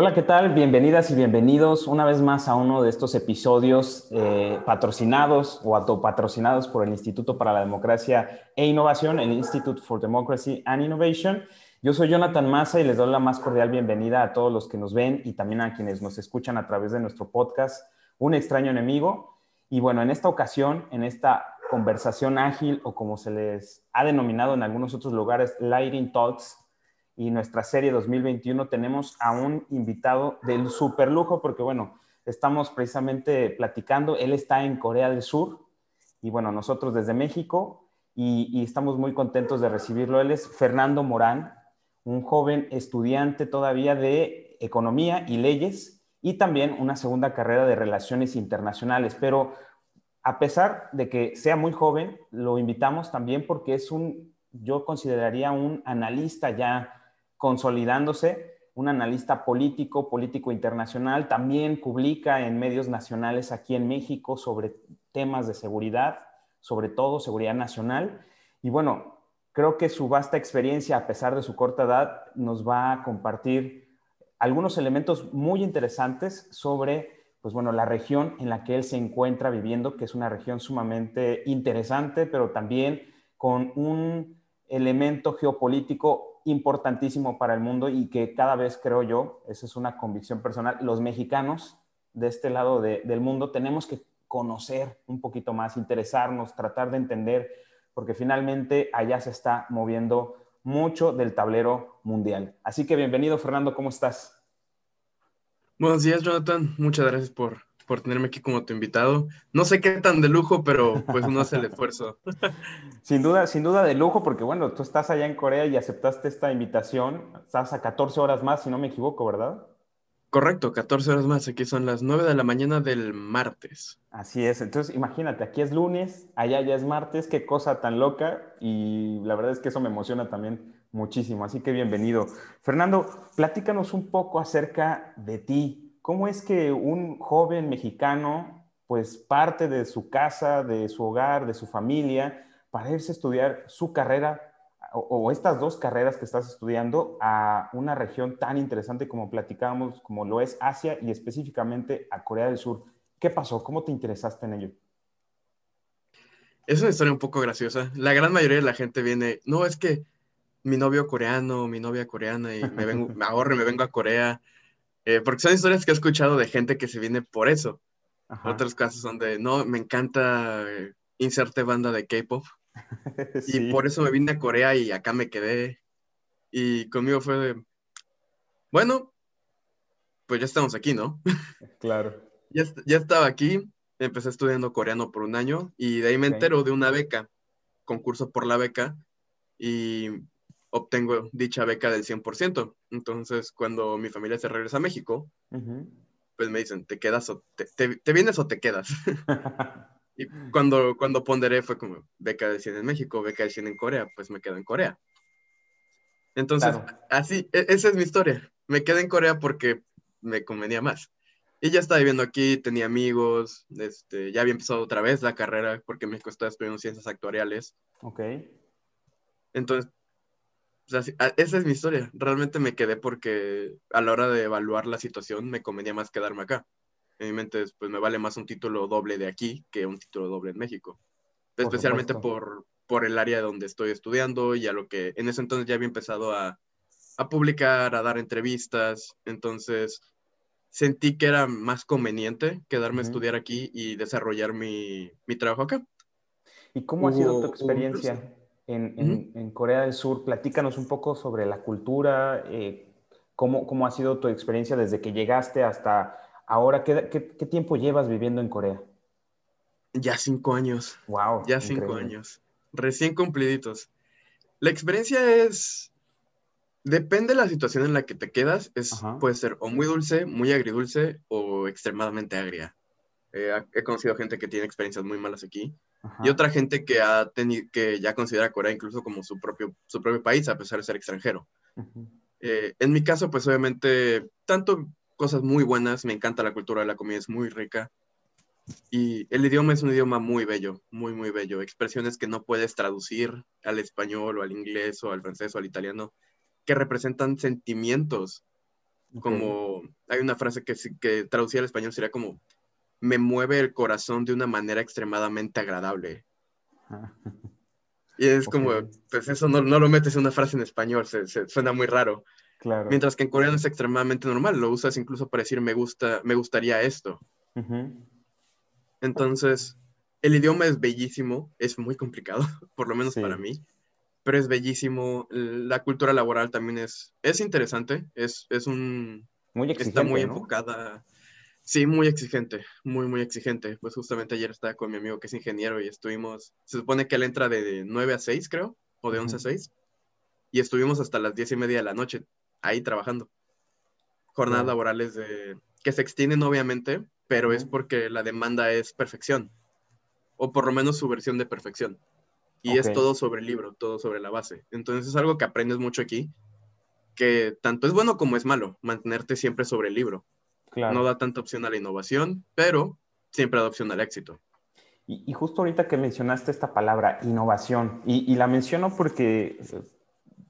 Hola, ¿qué tal? Bienvenidas y bienvenidos una vez más a uno de estos episodios eh, patrocinados o autopatrocinados por el Instituto para la Democracia e Innovación, el Institute for Democracy and Innovation. Yo soy Jonathan Massa y les doy la más cordial bienvenida a todos los que nos ven y también a quienes nos escuchan a través de nuestro podcast, Un extraño enemigo. Y bueno, en esta ocasión, en esta conversación ágil o como se les ha denominado en algunos otros lugares, Lighting Talks, y nuestra serie 2021 tenemos a un invitado del super lujo porque bueno, estamos precisamente platicando, él está en Corea del Sur y bueno, nosotros desde México y, estamos muy contentos de recibirlo. Él es Fernando Morán, un joven estudiante todavía de economía y leyes y también una segunda carrera de relaciones internacionales, pero a pesar de que sea muy joven, lo invitamos también porque es un, yo consideraría un analista ya consolidándose, un analista político, político internacional, también publica en medios nacionales aquí en México sobre temas de seguridad, sobre todo seguridad nacional. Y bueno, creo que su vasta experiencia, a pesar de su corta edad, nos va a compartir algunos elementos muy interesantes sobre, pues bueno, la región en la que él se encuentra viviendo, que es una región sumamente interesante, pero también con un elemento geopolítico importantísimo para el mundo y que cada vez creo yo, esa es una convicción personal, los mexicanos de este lado del mundo tenemos que conocer un poquito más, interesarnos, tratar de entender, porque finalmente allá se está moviendo mucho del tablero mundial. Así que bienvenido, Fernando, ¿cómo estás? Buenos días, Jonathan. Muchas gracias por por tenerme aquí como tu invitado. No sé qué tan de lujo, pero pues uno hace el esfuerzo. sin duda, sin duda de lujo, porque bueno, tú estás allá en Corea y aceptaste esta invitación. Estás a 14 horas más, si no me equivoco, ¿verdad? Correcto, 14 horas más. Aquí son las 9 de la mañana del martes. Así es. Entonces, imagínate, aquí es lunes, allá ya es martes. Qué cosa tan loca. Y la verdad es que eso me emociona también muchísimo. Así que bienvenido. Fernando, platícanos un poco acerca de ti. ¿Cómo es que un joven mexicano pues parte de su casa, de su hogar, de su familia, para irse a estudiar su carrera o, estas dos carreras que estás estudiando a una región tan interesante como platicábamos, como lo es Asia y específicamente a Corea del Sur? ¿Qué pasó? ¿Cómo te interesaste en ello? Es una historia un poco graciosa. La gran mayoría de la gente viene, no, es que mi novio coreano, mi novia coreana, y me, vengo, me ahorro y me vengo a Corea. Eh, porque son historias que he escuchado de gente que se viene por eso. Otros casos son de, no, me encanta eh, inserte banda de K-pop. Y por eso me vine a Corea y acá me quedé. Y conmigo fue de, bueno, pues ya estamos aquí, ¿no? Claro. ya, ya estaba aquí, empecé estudiando coreano por un año y de ahí me entero de una beca, concurso por la beca, y obtengo dicha beca del 100%. Entonces, cuando mi familia se regresa a México, pues me dicen, ¿te quedas o te, vienes o te quedas? y cuando, cuando ponderé fue como beca de 100 en México, beca de 100 en Corea, pues me quedo en Corea. Entonces, así, e, esa es mi historia. Me quedé en Corea porque me convenía más. Y ya estaba viviendo aquí, tenía amigos, este, ya había empezado otra vez la carrera porque en México estaba estudiando ciencias actuariales. Ok. Entonces, o sea, esa es mi historia. Realmente me quedé porque a la hora de evaluar la situación me convenía más quedarme acá. En mi mente, pues me vale más un título doble de aquí que un título doble en México. Especialmente por, por el área donde estoy estudiando y a lo que en ese entonces ya había empezado a, a publicar, a dar entrevistas. Entonces sentí que era más conveniente quedarme a estudiar aquí y desarrollar mi, mi trabajo acá. ¿Y cómo ha sido tu experiencia? En, Corea del Sur. Platícanos un poco sobre la cultura, eh, cómo, cómo, ha sido tu experiencia desde que llegaste hasta ahora. ¿Qué, qué, tiempo llevas viviendo en Corea? Ya cinco años. Wow. Ya cinco años. Recién cumpliditos. La experiencia es. Depende de la situación en la que te quedas, es, puede ser o muy dulce, muy agridulce o extremadamente agria. Eh, he conocido gente que tiene experiencias muy malas aquí y otra gente que, ha que ya considera Corea incluso como su propio, su propio país, a pesar de ser extranjero. Eh, en mi caso, pues obviamente, tanto cosas muy buenas, me encanta la cultura, la comida es muy rica. Y el idioma es un idioma muy bello, muy, muy bello. Expresiones que no puedes traducir al español o al inglés o al francés o al italiano, que representan sentimientos Como hay una frase que, que traducida al español sería como, me mueve el corazón de una manera extremadamente agradable. Y es como, pues eso no, no, lo metes en una frase en español, se, suena muy raro. Claro. Mientras que en coreano es extremadamente normal, lo usas incluso para decir me gusta, me gustaría esto. Entonces, el idioma es bellísimo, es muy complicado, por lo menos para mí, pero es bellísimo. La cultura laboral también es, es interesante, es, es un... Muy exigente, Está muy enfocada. Sí, muy exigente, muy, muy exigente. Pues justamente ayer estaba con mi amigo que es ingeniero y estuvimos, se supone que él entra de 9 a 6, creo, o de 11 a 6, y estuvimos hasta las 10 y media de la noche ahí trabajando. Jornadas laborales de, que se extienden obviamente, pero es porque la demanda es perfección, o por lo menos su versión de perfección. Y es todo sobre el libro, todo sobre la base. Entonces es algo que aprendes mucho aquí, que tanto es bueno como es malo, mantenerte siempre sobre el libro. No da tanta opción a la innovación, pero siempre da opción al éxito. Y, justo ahorita que mencionaste esta palabra, innovación, y, la menciono porque,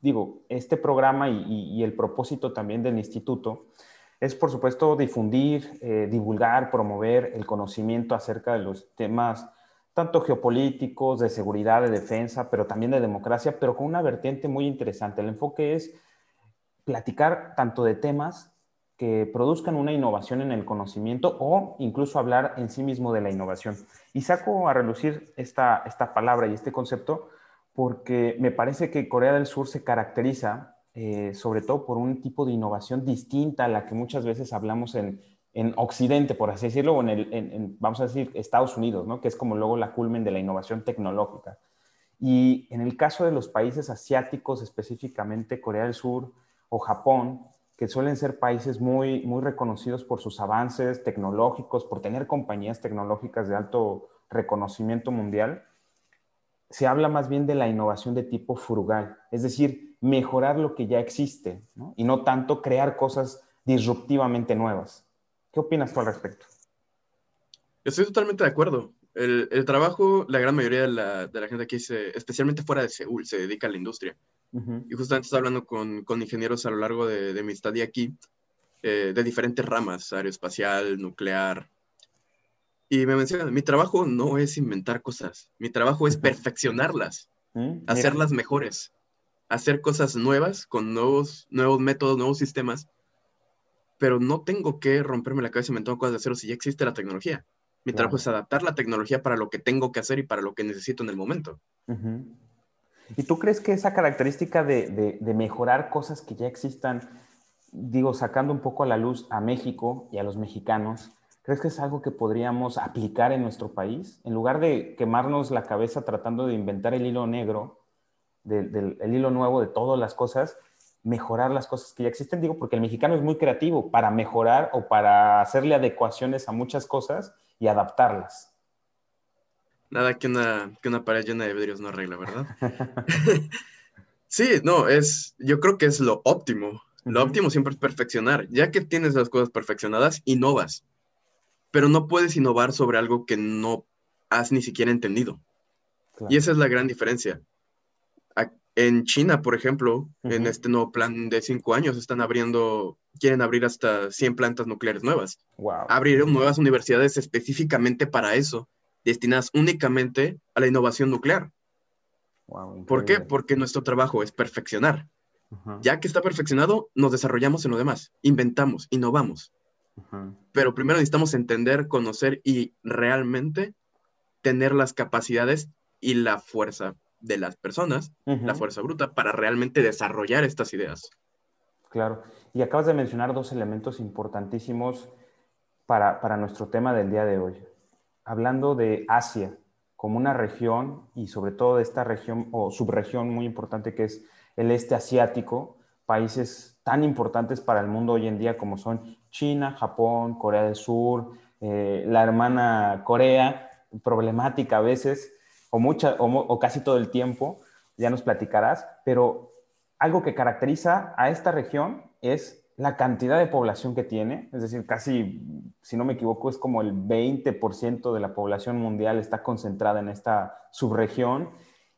digo, este programa y, el propósito también del instituto es, por supuesto, difundir, eh, divulgar, promover el conocimiento acerca de los temas tanto geopolíticos, de seguridad, de defensa, pero también de democracia, pero con una vertiente muy interesante. El enfoque es platicar tanto de temas que produzcan una innovación en el conocimiento o incluso hablar en sí mismo de la innovación. Y saco a relucir esta, esta palabra y este concepto porque me parece que Corea del Sur se caracteriza eh, sobre todo por un tipo de innovación distinta a la que muchas veces hablamos en, en Occidente, por así decirlo, o en, el, en, vamos a decir, Estados Unidos, ¿no? que es como luego la culmen de la innovación tecnológica. Y en el caso de los países asiáticos, específicamente Corea del Sur o Japón, que suelen ser países muy, muy reconocidos por sus avances tecnológicos, por tener compañías tecnológicas de alto reconocimiento mundial, se habla más bien de la innovación de tipo frugal, es decir, mejorar lo que ya existe y no tanto crear cosas disruptivamente nuevas. ¿Qué opinas tú al respecto? Estoy totalmente de acuerdo. El, el trabajo, la gran mayoría de la, de la gente aquí, se, especialmente fuera de Seúl, se dedica a la industria. Y justamente estaba hablando con, con, ingenieros a lo largo de, de mi estadía aquí, eh, de diferentes ramas, aeroespacial, nuclear. Y me mencionan, mi trabajo no es inventar cosas, mi trabajo es perfeccionarlas, mm, hacerlas mejores, hacer cosas nuevas con nuevos, nuevos métodos, nuevos sistemas, pero no tengo que romperme la cabeza inventando cosas de cero si ya existe la tecnología. Mi trabajo es adaptar la tecnología para lo que tengo que hacer y para lo que necesito en el momento. ¿Y tú crees que esa característica de, mejorar cosas que ya existan, digo, sacando un poco a la luz a México y a los mexicanos, ¿crees que es algo que podríamos aplicar en nuestro país? En lugar de quemarnos la cabeza tratando de inventar el hilo negro, del, el hilo nuevo de todas las cosas, mejorar las cosas que ya existen, digo, porque el mexicano es muy creativo para mejorar o para hacerle adecuaciones a muchas cosas y adaptarlas. Nada que una, que una pared llena de vidrios no arregla, ¿verdad? sí, no, es, yo creo que es lo óptimo. Lo óptimo siempre es perfeccionar. Ya que tienes las cosas perfeccionadas, innovas. Pero no puedes innovar sobre algo que no has ni siquiera entendido. Y esa es la gran diferencia. En China, por ejemplo, en este nuevo plan de cinco años, están abriendo, quieren abrir hasta 100 plantas nucleares nuevas. Wow. Abrieron nuevas universidades específicamente para eso destinadas únicamente a la innovación nuclear. ¿Por qué? Porque nuestro trabajo es perfeccionar. Ya que está perfeccionado, nos desarrollamos en lo demás, inventamos, innovamos. Pero primero necesitamos entender, conocer y realmente tener las capacidades y la fuerza de las personas, la fuerza bruta, para realmente desarrollar estas ideas. Claro. Y acabas de mencionar dos elementos importantísimos para, para nuestro tema del día de hoy hablando de Asia como una región y sobre todo de esta región o subregión muy importante que es el este asiático, países tan importantes para el mundo hoy en día como son China, Japón, Corea del Sur, eh, la hermana Corea, problemática a veces, o, mucha, o casi todo el tiempo, ya nos platicarás, pero algo que caracteriza a esta región es la cantidad de población que tiene, es decir, casi, si no me equivoco, es como el 20% de la población mundial está concentrada en esta subregión.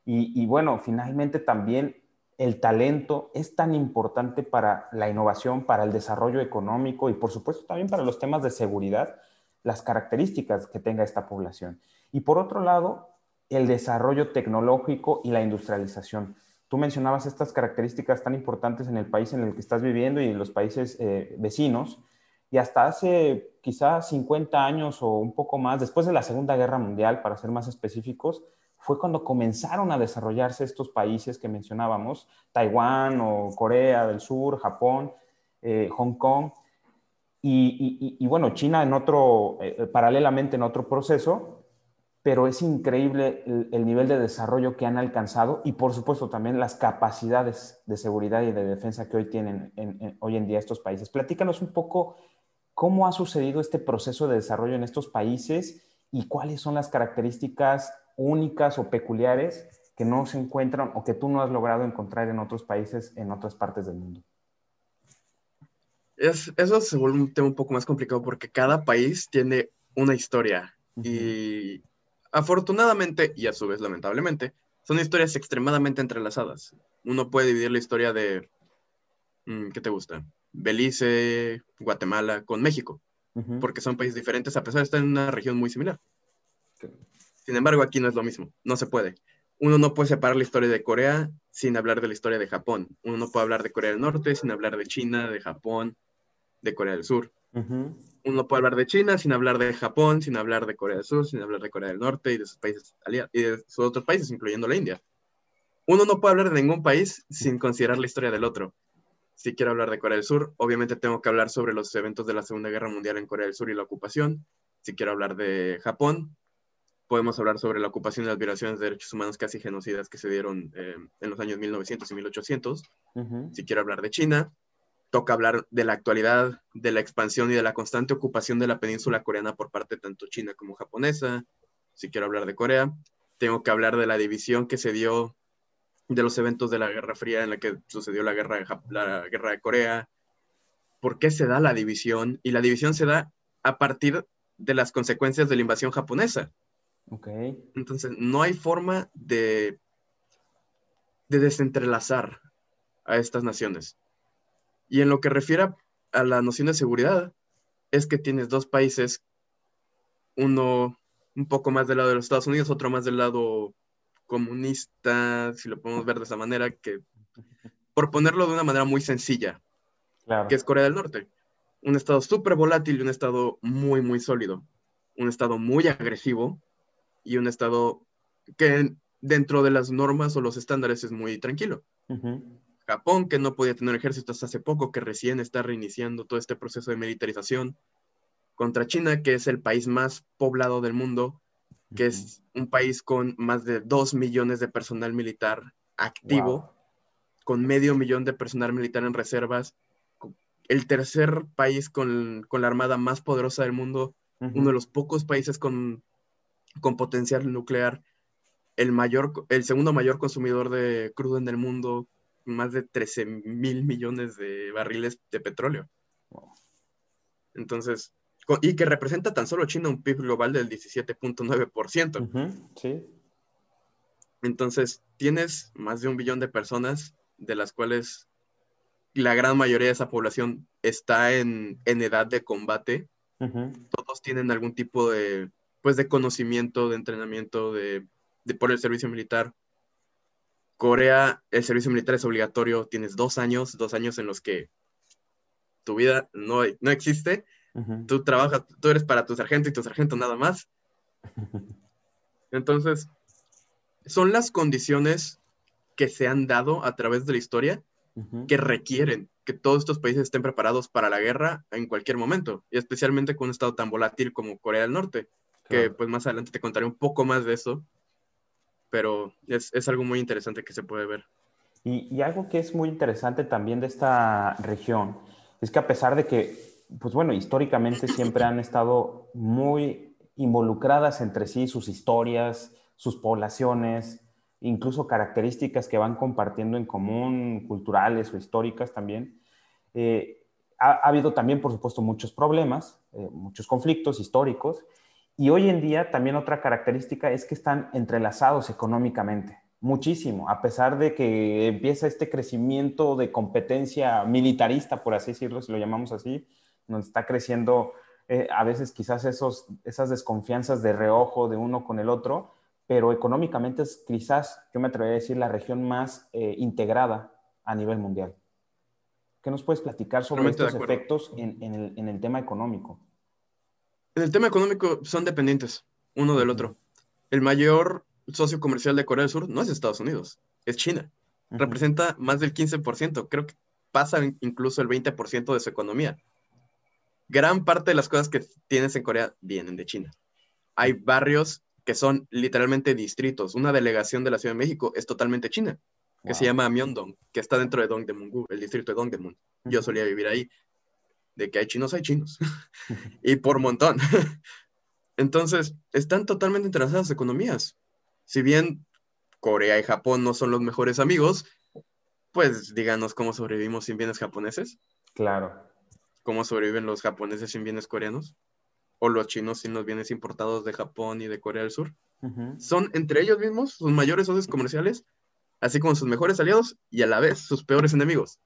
Y, bueno, finalmente también el talento es tan importante para la innovación, para el desarrollo económico y por supuesto también para los temas de seguridad, las características que tenga esta población. Y por otro lado, el desarrollo tecnológico y la industrialización. Tú mencionabas estas características tan importantes en el país en el que estás viviendo y en los países eh, vecinos. Y hasta hace quizás 50 años o un poco más, después de la Segunda Guerra Mundial, para ser más específicos, fue cuando comenzaron a desarrollarse estos países que mencionábamos, Taiwán o Corea del Sur, Japón, eh, Hong Kong, y, bueno, China en otro, eh, paralelamente en otro proceso, pero es increíble el, nivel de desarrollo que han alcanzado y por supuesto también las capacidades de seguridad y de defensa que hoy tienen hoy en día estos países. Platícanos un poco cómo ha sucedido este proceso de desarrollo en estos países y cuáles son las características únicas o peculiares que no se encuentran o que tú no has logrado encontrar en otros países, en otras partes del mundo? Es, eso se vuelve un tema un poco más complicado porque cada país tiene una historia y afortunadamente y a su vez lamentablemente son historias extremadamente entrelazadas. Uno puede dividir la historia de, mm, ¿qué te gusta? Belice, Guatemala con México, porque son países diferentes a pesar de estar en una región muy similar. Sin embargo, aquí no es lo mismo, no se puede. Uno no puede separar la historia de Corea sin hablar de la historia de Japón. Uno no puede hablar de Corea del Norte sin hablar de China, de Japón, de Corea del Sur. Uno no puede hablar de China sin hablar de Japón, sin hablar de Corea del Sur, sin hablar de Corea del Norte y de sus países aliados, y de sus otros países, incluyendo la India. Uno no puede hablar de ningún país sin considerar la historia del otro. Si quiero hablar de Corea del Sur, obviamente tengo que hablar sobre los eventos de la Segunda Guerra Mundial en Corea del Sur y la ocupación. Si quiero hablar de Japón, podemos hablar sobre la ocupación y las violaciones de derechos humanos casi genocidas que se dieron eh, en los años 1900 y 1800. Si quiero hablar de China, toca hablar de la actualidad, de la expansión y de la constante ocupación de la península coreana por parte tanto china como japonesa. Si quiero hablar de Corea, tengo que hablar de la división que se dio de los eventos de la Guerra Fría en la que sucedió la guerra de, la guerra de Corea. ¿Por qué se da la división? Y la división se da a partir de las consecuencias de la invasión japonesa. Entonces, no hay forma de, de desentrelazar a estas naciones. Y en lo que refiere a la noción de seguridad, es que tienes dos países, uno un poco más del lado de los Estados Unidos, otro más del lado comunista, si lo podemos ver de esa manera, que por ponerlo de una manera muy sencilla, que es Corea del Norte. Un estado súper volátil y un estado muy, muy sólido. Un estado muy agresivo y un estado que dentro de las normas o los estándares es muy tranquilo. Japón, que no podía tener ejército hasta hace poco, que recién está reiniciando todo este proceso de militarización, contra China, que es el país más poblado del mundo, que es un país con más de dos millones de personal militar activo, con medio millón de personal militar en reservas, el tercer país con, la armada más poderosa del mundo, uno de los pocos países con con potencial nuclear, el, mayor, el segundo mayor consumidor de crudo en el mundo, más de 13 mil millones de barriles de petróleo. Entonces, y que representa tan solo China un PIB global del 17.9%. sí. Entonces, tienes más de un billón de personas, de las cuales la gran mayoría de esa población está en, edad de combate. Todos tienen algún tipo de pues de conocimiento, de entrenamiento, de, por el servicio militar. Corea, el servicio militar es obligatorio, tienes dos años, dos años en los que tu vida no, no existe, tú trabajas, tú eres para tu sargento y tu sargento nada más. Entonces, son las condiciones que se han dado a través de la historia que requieren que todos estos países estén preparados para la guerra en cualquier momento, y especialmente con un estado tan volátil como Corea del Norte que pues más adelante te contaré un poco más de eso, pero es, es algo muy interesante que se puede ver. Y, algo que es muy interesante también de esta región es que a pesar de que, pues bueno, históricamente siempre han estado muy involucradas entre sí sus historias, sus poblaciones, incluso características que van compartiendo en común, culturales o históricas también. Eh, ha, ha, habido también, por supuesto, muchos problemas, eh, muchos conflictos históricos, y hoy en día también otra característica es que están entrelazados económicamente. muchísimo, a pesar de que empieza este crecimiento de competencia militarista, por así decirlo, si lo llamamos así, nos está creciendo eh, a veces quizás esos, esas desconfianzas de reojo de uno con el otro, pero económicamente es quizás, yo me atrevería a decir, la región más eh, integrada a nivel mundial. ¿Qué nos puedes platicar sobre estos efectos en, el, en el tema económico? En el tema económico son dependientes uno del otro. El mayor socio comercial de Corea del Sur no es Estados Unidos, es China. Representa más del 15%, creo que pasa incluso el 20% de su economía. Gran parte de las cosas que tienes en Corea vienen de China. Hay barrios que son literalmente distritos. Una delegación de la Ciudad de México es totalmente china, que se llama Myeongdong, que está dentro de Dongdaemun, el distrito de Dongdaemun. Yo solía vivir ahí. De que hay chinos, hay chinos. y por montón. Entonces, están totalmente entrelazadas las economías. Si bien Corea y Japón no son los mejores amigos, pues díganos cómo sobrevivimos sin bienes japoneses. Claro. ¿Cómo sobreviven los japoneses sin bienes coreanos? ¿O los chinos sin los bienes importados de Japón y de Corea del Sur? Son entre ellos mismos sus mayores socios comerciales, así como sus mejores aliados y a la vez sus peores enemigos.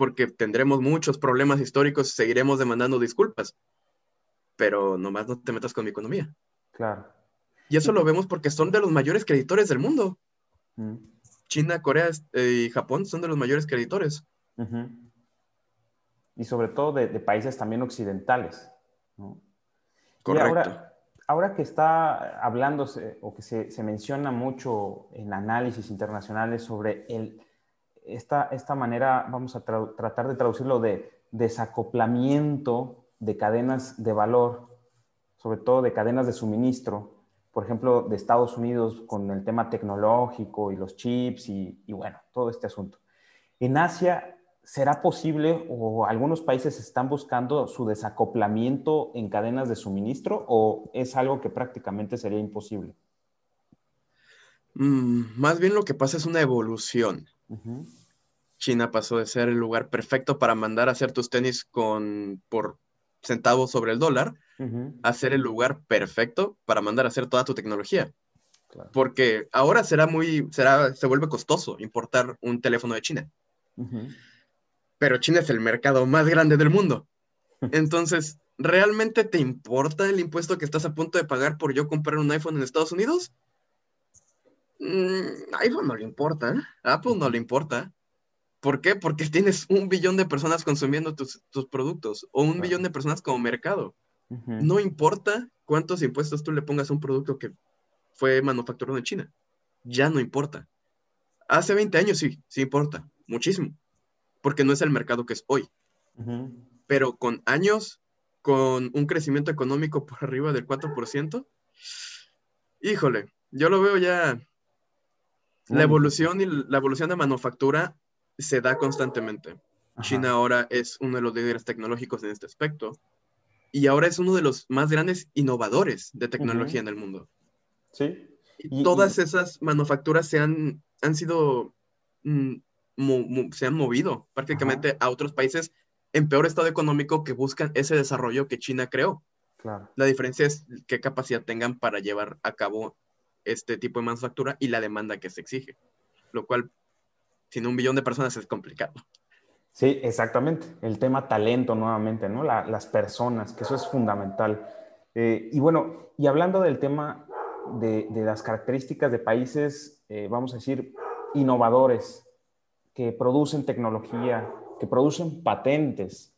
Porque tendremos muchos problemas históricos y seguiremos demandando disculpas pero nomás no te metas con mi economía. Claro. Y eso lo vemos porque son de los mayores creditores del mundo. Mm. China, Corea eh, y Japón son de los mayores creditores. Y sobre todo de, países también occidentales. Correcto. ahora, que está hablándose o que se, menciona mucho en análisis internacionales sobre el, esta, esta manera, vamos a tratar de traducirlo de desacoplamiento de cadenas de valor, sobre todo de cadenas de suministro, por ejemplo, de Estados Unidos con el tema tecnológico y los chips y, bueno, todo este asunto. En Asia, ¿será posible o algunos países están buscando su desacoplamiento en cadenas de suministro o es algo que prácticamente sería imposible? Mm, más bien lo que pasa es una evolución. China pasó de ser el lugar perfecto para mandar a hacer tus tenis con, por centavos sobre el dólar, hacer el lugar perfecto para mandar a hacer toda tu tecnología. Porque ahora será muy, será, se vuelve costoso importar un teléfono de China. Pero China es el mercado más grande del mundo. Entonces, ¿realmente te importa el impuesto que estás a punto de pagar por yo comprar un iPhone en Estados Unidos? Mm, iPhone no le importa, Apple no le importa. ¿Por qué? Porque tienes un billón de personas consumiendo tus, productos o un billón de personas como mercado. No importa cuántos impuestos tú le pongas a un producto que fue manufacturado en China. Ya no importa. Hace 20 años sí, sí importa, muchísimo, porque no es el mercado que es hoy. Pero con años, con un crecimiento económico por arriba del 4%, híjole, yo lo veo ya. La evolución y la evolución de manufactura se da constantemente. China ahora es uno de los líderes tecnológicos en este aspecto y ahora es uno de los más grandes innovadores de tecnología en el mundo. Sí. Y, todas esas manufacturas se han, han sido, mm, se han movido prácticamente a otros países en peor estado económico que buscan ese desarrollo que China creó. Claro. La diferencia es qué capacidad tengan para llevar a cabo este tipo de manufactura y la demanda que se exige, lo cual sin un billón de personas es complicado. Sí, exactamente. El tema talento nuevamente, ¿no? las personas, que eso es fundamental. Eh, y bueno, y hablando del tema de, las características de países, eh, vamos a decir, innovadores, que producen tecnología, que producen patentes.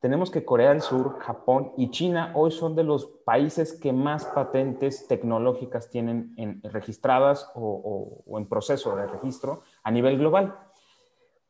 Tenemos que Corea del Sur, Japón y China hoy son de los países que más patentes tecnológicas tienen en, registradas o en proceso de registro a nivel global.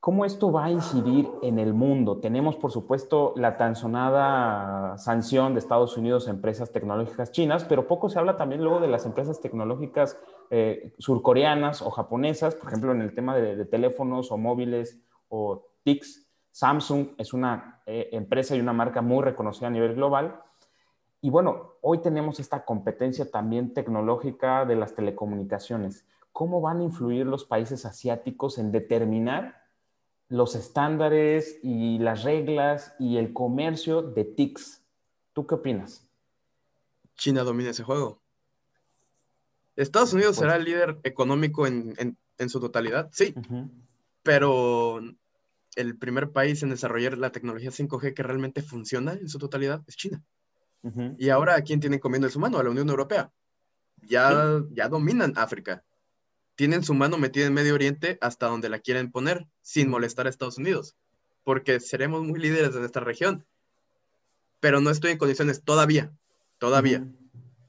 ¿Cómo esto va a incidir en el mundo? Tenemos, por supuesto, la tan sonada sanción de Estados Unidos a empresas tecnológicas chinas, pero poco se habla también luego de las empresas tecnológicas eh, surcoreanas o japonesas, por ejemplo, en el tema de, teléfonos o móviles o TICs. Samsung es una eh, empresa y una marca muy reconocida a nivel global. Y bueno, hoy tenemos esta competencia también tecnológica de las telecomunicaciones cómo van a influir los países asiáticos en determinar los estándares y las reglas y el comercio de TICs. ¿Tú qué opinas? China domina ese juego. Estados Unidos será el líder económico en, su totalidad, sí, pero el primer país en desarrollar la tecnología 5G que realmente funciona en su totalidad es China. Y ahora, ¿a quién tienen comiendo en su mano? A la Unión Europea. Ya, ya dominan África. Tienen su mano metida en Medio Oriente hasta donde la quieren poner, sin molestar a Estados Unidos, porque seremos muy líderes de nuestra región. Pero no estoy en condiciones todavía, todavía,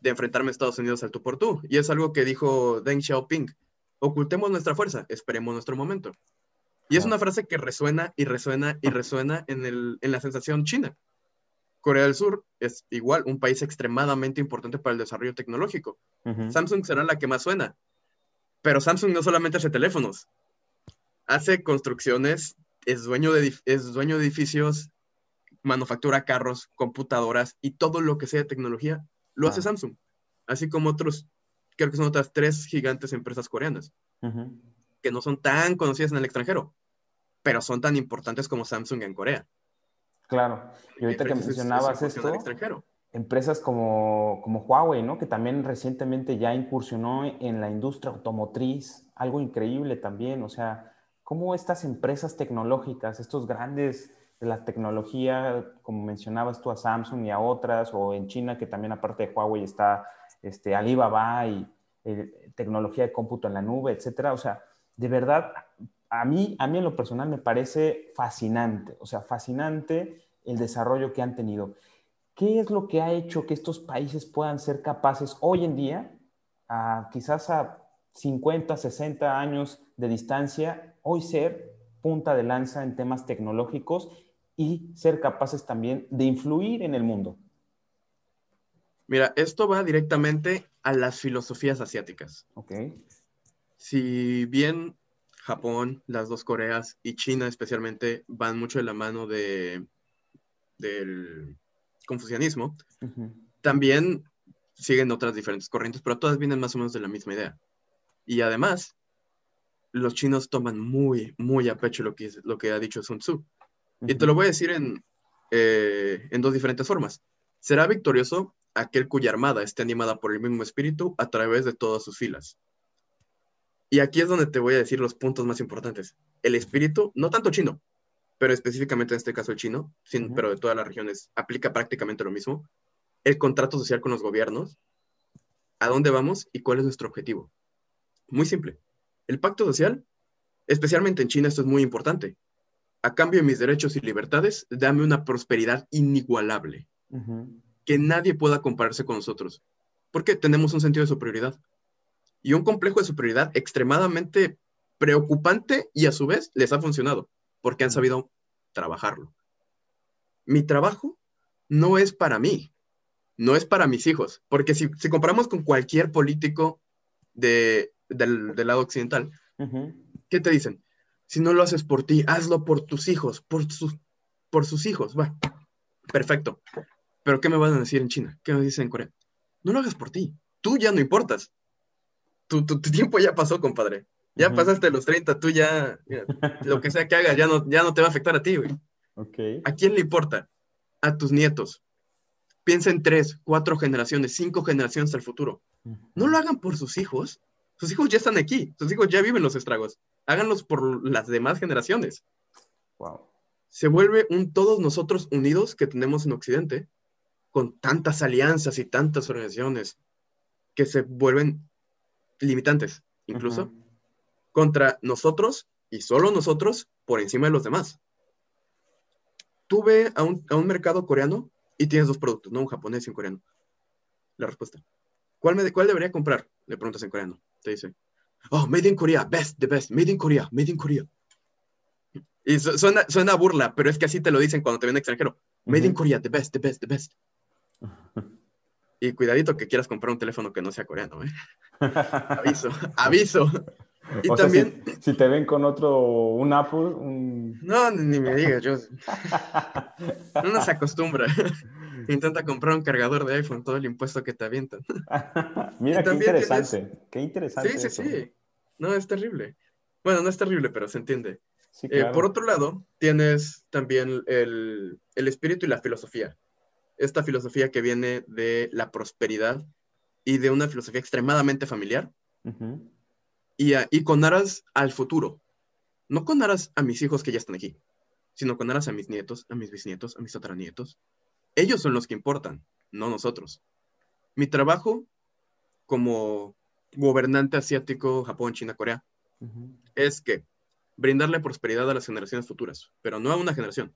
de enfrentarme a Estados Unidos al tú por tú. Y es algo que dijo Deng Xiaoping. Ocultemos nuestra fuerza, esperemos nuestro momento. Y es una frase que resuena y resuena y resuena en, el, en la sensación china. Corea del Sur es igual un país extremadamente importante para el desarrollo tecnológico. Samsung será la que más suena, pero Samsung no solamente hace teléfonos, hace construcciones, es dueño de, es dueño de edificios, manufactura carros, computadoras y todo lo que sea de tecnología lo hace ah. Samsung, así como otros, creo que son otras tres gigantes empresas coreanas, que no son tan conocidas en el extranjero, pero son tan importantes como Samsung en Corea. Claro, y ahorita que mencionabas esto, empresas como, como Huawei, ¿no? Que también recientemente ya incursionó en la industria automotriz, algo increíble también, o sea, cómo estas empresas tecnológicas, estos grandes de la tecnología, como mencionabas tú a Samsung y a otras, o en China, que también aparte de Huawei está este, Alibaba y eh, tecnología de cómputo en la nube, etcétera. O sea, de verdad, a mí, a mí en lo personal me parece fascinante, o sea, fascinante el desarrollo que han tenido. ¿Qué es lo que ha hecho que estos países puedan ser capaces hoy en día, quizás a 50, 60 años de distancia, hoy ser punta de lanza en temas tecnológicos y ser capaces también de influir en el mundo? Mira, esto va directamente a las filosofías asiáticas. Ok. Si bien Japón, las dos Coreas y China especialmente van mucho de la mano de, del confucianismo, también siguen otras diferentes corrientes, pero todas vienen más o menos de la misma idea. Y además, los chinos toman muy, muy a pecho lo que, lo que ha dicho Sun Tzu. Y te lo voy a decir en, eh, en dos diferentes formas. Será victorioso aquel cuya armada esté animada por el mismo espíritu a través de todas sus filas. Y aquí es donde te voy a decir los puntos más importantes. El espíritu, no tanto chino, pero específicamente en este caso el chino, sin, pero de todas las regiones, aplica prácticamente lo mismo. El contrato social con los gobiernos, a dónde vamos y cuál es nuestro objetivo. Muy simple. El pacto social, especialmente en China, esto es muy importante. A cambio de mis derechos y libertades, dame una prosperidad inigualable, que nadie pueda compararse con nosotros, porque tenemos un sentido de superioridad y un complejo de superioridad extremadamente preocupante y a su vez les ha funcionado porque han sabido trabajarlo. Mi trabajo no es para mí, no es para mis hijos, porque si, comparamos con cualquier político de, del, lado occidental, ¿qué te dicen? Si no lo haces por ti, hazlo por tus hijos, por sus, por sus hijos, va, perfecto. Pero ¿qué me van a decir en China? ¿Qué me dicen en Corea? No lo hagas por ti, tú ya no importas. Tu, tu, tiempo ya pasó, compadre. Ya pasaste los 30, tú ya, lo que sea que hagas, ya no, ya no te va a afectar a ti, güey. Okay. ¿A quién le importa? A tus nietos. Piensa en tres, cuatro generaciones, cinco generaciones al futuro. No lo hagan por sus hijos. Sus hijos ya están aquí. Sus hijos ya viven los estragos. Háganlos por las demás generaciones. Wow. Se vuelve un todos nosotros unidos que tenemos en Occidente, con tantas alianzas y tantas organizaciones que se vuelven limitantes, incluso contra nosotros y solo nosotros por encima de los demás. Tú ve a un, mercado coreano y tienes dos productos, ¿no? Un japonés y un coreano. La respuesta. ¿Cuál, me, ¿Cuál debería comprar? Le preguntas en coreano. Te dice, oh, made in Korea, best, the best, made in Korea, made in Korea. Y suena, suena burla, pero es que así te lo dicen cuando te ven extranjero. Made in Korea, the best, the best, the best. Y cuidadito que quieras comprar un teléfono que no sea coreano, ¿eh? aviso, aviso. Y también. Si, te ven con otro, un Apple, un. No, ni me digas, yo. Uno se acostumbra. Intenta comprar un cargador de iPhone, todo el impuesto que te avientan. Mira, qué interesante. Qué interesante. Sí, sí, sí. No, es terrible. Bueno, no es terrible, pero se entiende. Eh, por otro lado, tienes también el, el espíritu y la filosofía. Esta filosofía que viene de la prosperidad y de una filosofía extremadamente familiar. y, y con aras al futuro. No con aras a mis hijos que ya están aquí, sino con aras a mis nietos, a mis bisnietos, a mis tataranietos. Ellos son los que importan, no nosotros. Mi trabajo como gobernante asiático, Japón, China, Corea, es que brindarle prosperidad a las generaciones futuras, pero no a una generación,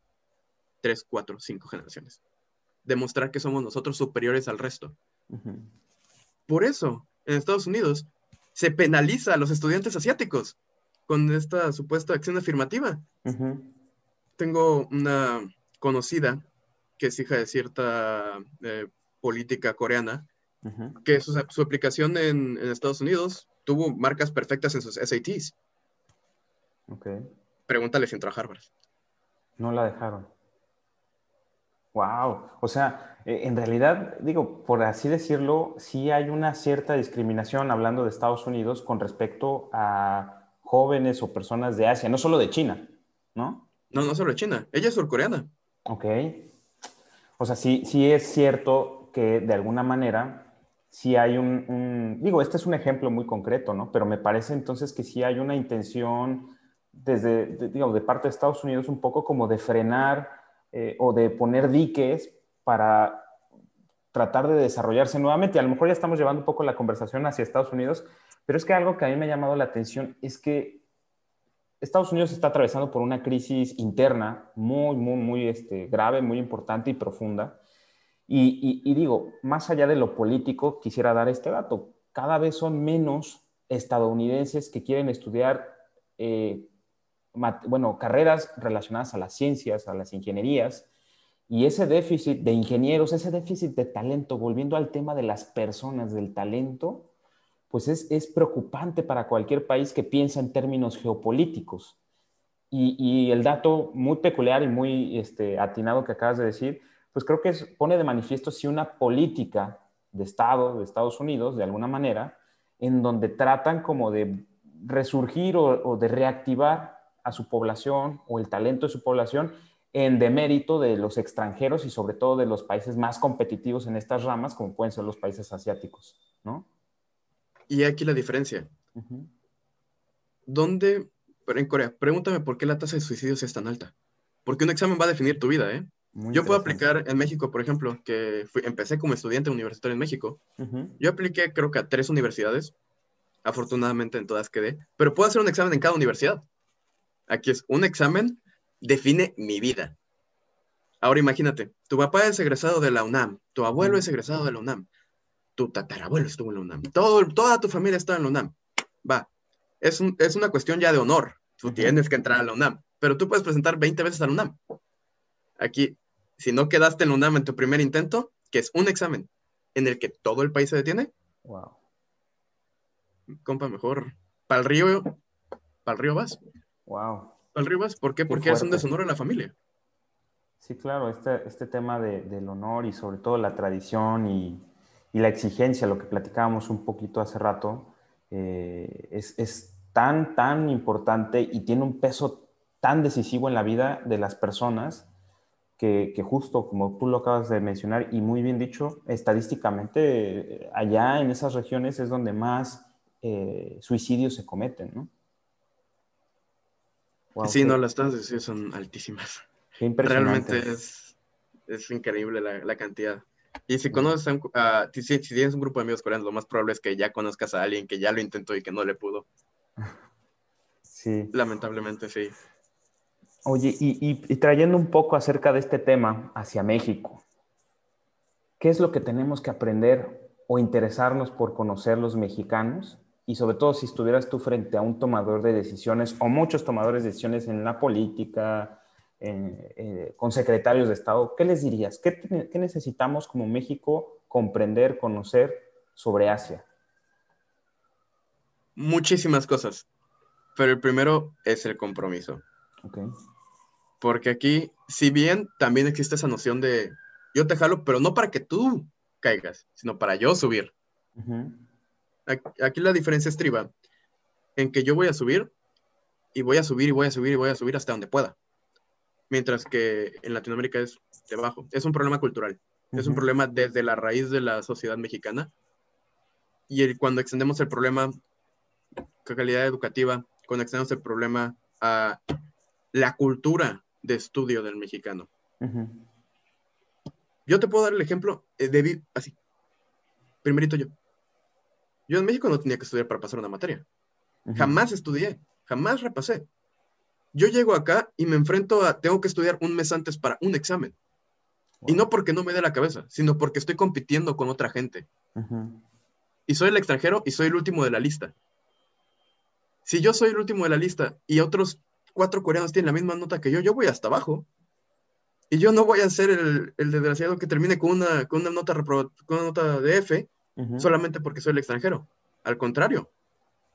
tres, cuatro, cinco generaciones. Demostrar que somos nosotros superiores al resto. Por eso, en Estados Unidos, se penaliza a los estudiantes asiáticos con esta supuesta acción afirmativa. Tengo una conocida que es hija de cierta eh, política coreana, que su, aplicación en, Estados Unidos tuvo marcas perfectas en sus SATs. Ok. Pregúntale si entró a Harvard. No la dejaron. Wow. O sea, eh, en realidad, digo, por así decirlo, sí hay una cierta discriminación hablando de Estados Unidos con respecto a jóvenes o personas de Asia, no solo de China, ¿no? No, no solo de China. Ella es surcoreana. Ok. O sea, sí, sí es cierto que de alguna manera sí hay un, digo, este es un ejemplo muy concreto, ¿no? Pero me parece entonces que sí hay una intención desde, digo, de parte de Estados Unidos un poco como de frenar eh, o de poner diques para tratar de desarrollarse nuevamente. A lo mejor ya estamos llevando un poco la conversación hacia Estados Unidos, pero es que algo que a mí me ha llamado la atención es que Estados Unidos está atravesando por una crisis interna muy, muy, muy este, grave, muy importante y profunda. Y, digo, más allá de lo político, quisiera dar este dato. Cada vez son menos estadounidenses que quieren estudiar, eh, bueno, carreras relacionadas a las ciencias, a las ingenierías. Y ese déficit de ingenieros, ese déficit de talento, volviendo al tema de las personas, del talento, pues es, preocupante para cualquier país que piensa en términos geopolíticos. Y, el dato muy peculiar y muy este, atinado que acabas de decir, pues creo que pone de manifiesto si una política de Estado, de Estados Unidos, de alguna manera, en donde tratan como de resurgir o, de reactivar a su población o el talento de su población en demérito de los extranjeros y sobre todo de los países más competitivos en estas ramas, como pueden ser los países asiáticos, ¿no? Y aquí la diferencia. ¿Dónde, en Corea, pregúntame por qué la tasa de suicidios es tan alta? Porque un examen va a definir tu vida, ¿eh? yo puedo aplicar en México, por ejemplo, que empecé como estudiante universitario en México. Yo apliqué creo que a tres universidades. Afortunadamente en todas quedé. Pero puedo hacer un examen en cada universidad. Aquí es un examen, define mi vida. Ahora imagínate, tu papá es egresado de la UNAM, tu abuelo es egresado de la UNAM, tu tatarabuelo estuvo en la UNAM, Todo, toda tu familia está en la UNAM. Va, es, es una cuestión ya de honor. Tú tienes que entrar a la UNAM, pero tú puedes presentar 20 veces a la UNAM. Aquí, si no quedaste en la UNAM en tu primer intento, que es un examen en el que todo el país se detiene, wow. compa, mejor, para el río, para el río vas. Wow. Para el río vas, ¿por qué? Porque es un deshonor en la familia. Sí, claro, este, este tema del honor y sobre todo la tradición y y la exigencia, lo que platicábamos un poquito hace rato, eh, es, tan, tan importante y tiene un peso tan decisivo en la vida de las personas que, justo como tú lo acabas de mencionar y muy bien dicho, estadísticamente allá en esas regiones es donde más eh, suicidios se cometen, ¿no? Sí, no, las tasas de suicidio son altísimas. Realmente es, es increíble la, la cantidad. Y si conoces a, si, tienes un grupo de amigos coreanos, lo más probable es que ya conozcas a alguien que ya lo intentó y que no le pudo. Sí. Lamentablemente, sí. Oye, y, trayendo un poco acerca de este tema hacia México, ¿qué es lo que tenemos que aprender o interesarnos por conocer los mexicanos? Y sobre todo si estuvieras tú frente a un tomador de decisiones o muchos tomadores de decisiones en la política, eh, con secretarios de Estado, ¿qué les dirías? ¿Qué, necesitamos como México comprender, conocer sobre Asia? Muchísimas cosas, pero el primero es el compromiso. Porque aquí, si bien también existe esa noción de yo te jalo, pero no para que tú caigas, sino para yo subir. Aquí la diferencia estriba en que yo voy a subir y voy a subir y voy a subir y voy a subir hasta donde pueda mientras que en Latinoamérica es debajo. Es un problema cultural, es un problema desde la raíz de la sociedad mexicana, y cuando extendemos el problema a calidad educativa, cuando extendemos el problema a la cultura de estudio del mexicano. Yo te puedo dar el ejemplo eh, de así. Primerito yo. Yo en México no tenía que estudiar para pasar una materia. Jamás estudié, jamás repasé. Yo llego acá y me enfrento a, tengo que estudiar un mes antes para un examen. Y no porque no me dé la cabeza, sino porque estoy compitiendo con otra gente. Y soy el extranjero y soy el último de la lista. Si yo soy el último de la lista y otros cuatro coreanos tienen la misma nota que yo, yo voy hasta abajo. Y yo no voy a ser el, el desgraciado que termine con una, con una, nota, con una nota de F solamente porque soy el extranjero. Al contrario,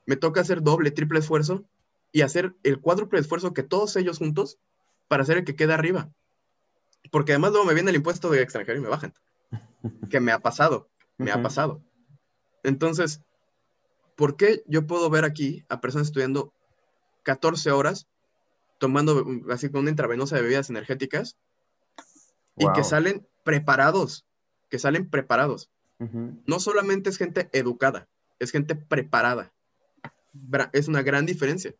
me toca hacer doble, triple esfuerzo y hacer el cuádruple esfuerzo que todos ellos juntos para ser el que quede arriba. Porque además luego me viene el impuesto de extranjero y me bajan. Que me ha pasado, me ha pasado. Entonces, ¿por qué yo puedo ver aquí a personas estudiando 14 horas, tomando así con una intravenosa de bebidas energéticas y que salen preparados, que salen preparados? No solamente es gente educada, es gente preparada. Es una gran diferencia.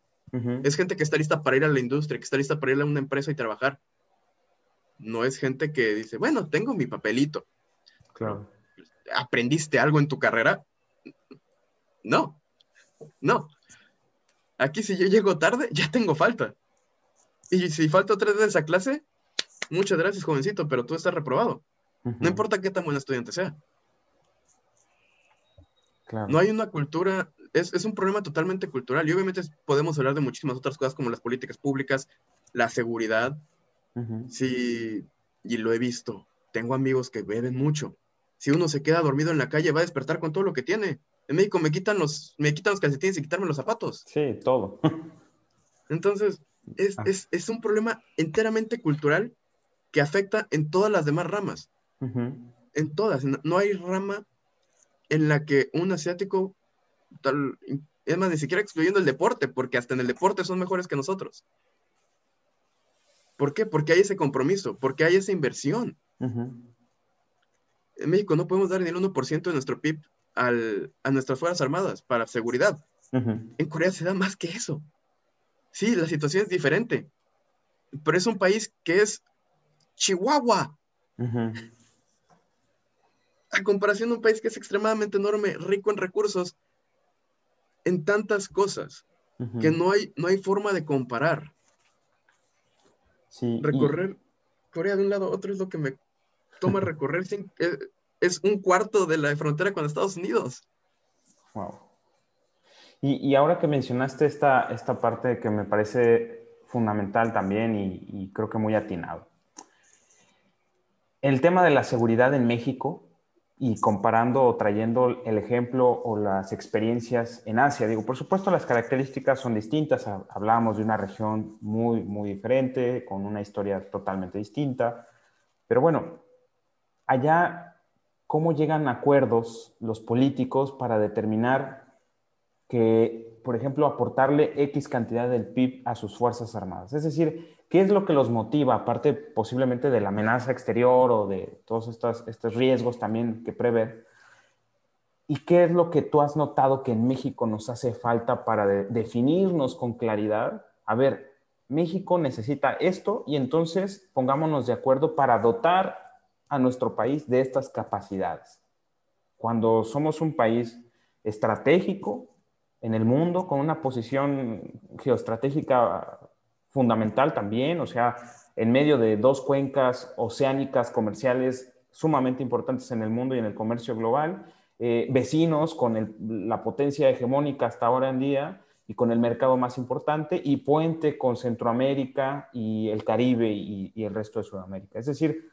Es gente que está lista para ir a la industria, que está lista para ir a una empresa y trabajar. No es gente que dice, bueno, tengo mi papelito. Claro. ¿Aprendiste algo en tu carrera? No, no. Aquí si yo llego tarde, ya tengo falta. Y si falta tres veces a clase, muchas gracias, jovencito, pero tú estás reprobado. No importa qué tan buen estudiante sea. No hay una cultura, es, un problema totalmente cultural y obviamente podemos hablar de muchísimas otras cosas como las políticas públicas, la seguridad. Sí, y lo he visto. Tengo amigos que beben mucho. Si uno se queda dormido en la calle, va a despertar con todo lo que tiene. En México me quitan los, me quitan los calcetines y quitarme los zapatos. Sí, todo. Entonces, es, ah. es, es, un problema enteramente cultural que afecta en todas las demás ramas. En todas. No hay rama en la que un asiático, tal, es más, ni siquiera excluyendo el deporte, porque hasta en el deporte son mejores que nosotros. ¿Por qué? Porque hay ese compromiso, porque hay esa inversión. En México no podemos dar ni el 1% de nuestro PIB a nuestras Fuerzas Armadas para seguridad. En Corea se da más que eso. Sí, la situación es diferente, pero es un país que es Chihuahua a comparación de un país que es extremadamente enorme, rico en recursos, en tantas cosas, que no hay, no hay forma de comparar. Sí, recorrer Corea de un lado a otro es lo que me toma recorrer, eh, es, un cuarto de la frontera con Estados Unidos. Wow. Y, ahora que mencionaste esta, esta parte que me parece fundamental también y creo que muy atinado. El tema de la seguridad en México y comparando o trayendo el ejemplo o las experiencias en Asia. Digo, por supuesto las características son distintas, hablábamos de una región muy, muy diferente, con una historia totalmente distinta, pero bueno, allá, ¿cómo llegan acuerdos los políticos para determinar que, por ejemplo, aportarle X cantidad del PIB a sus Fuerzas Armadas? Es decir, ¿Qué es lo que los motiva, aparte posiblemente de la amenaza exterior o de todos estos, riesgos también que prever? ¿Y qué es lo que tú has notado que en México nos hace falta para definirnos con claridad? A ver, México necesita esto y entonces pongámonos de acuerdo para dotar a nuestro país de estas capacidades. Cuando somos un país estratégico en el mundo, con una posición geoestratégica fundamental también, o sea, en medio de dos cuencas oceánicas comerciales sumamente importantes en el mundo y en el comercio global, eh, vecinos con la potencia hegemónica hasta ahora en día y con el mercado más importante, y puente con Centroamérica y el Caribe y, el resto de Sudamérica. Es decir,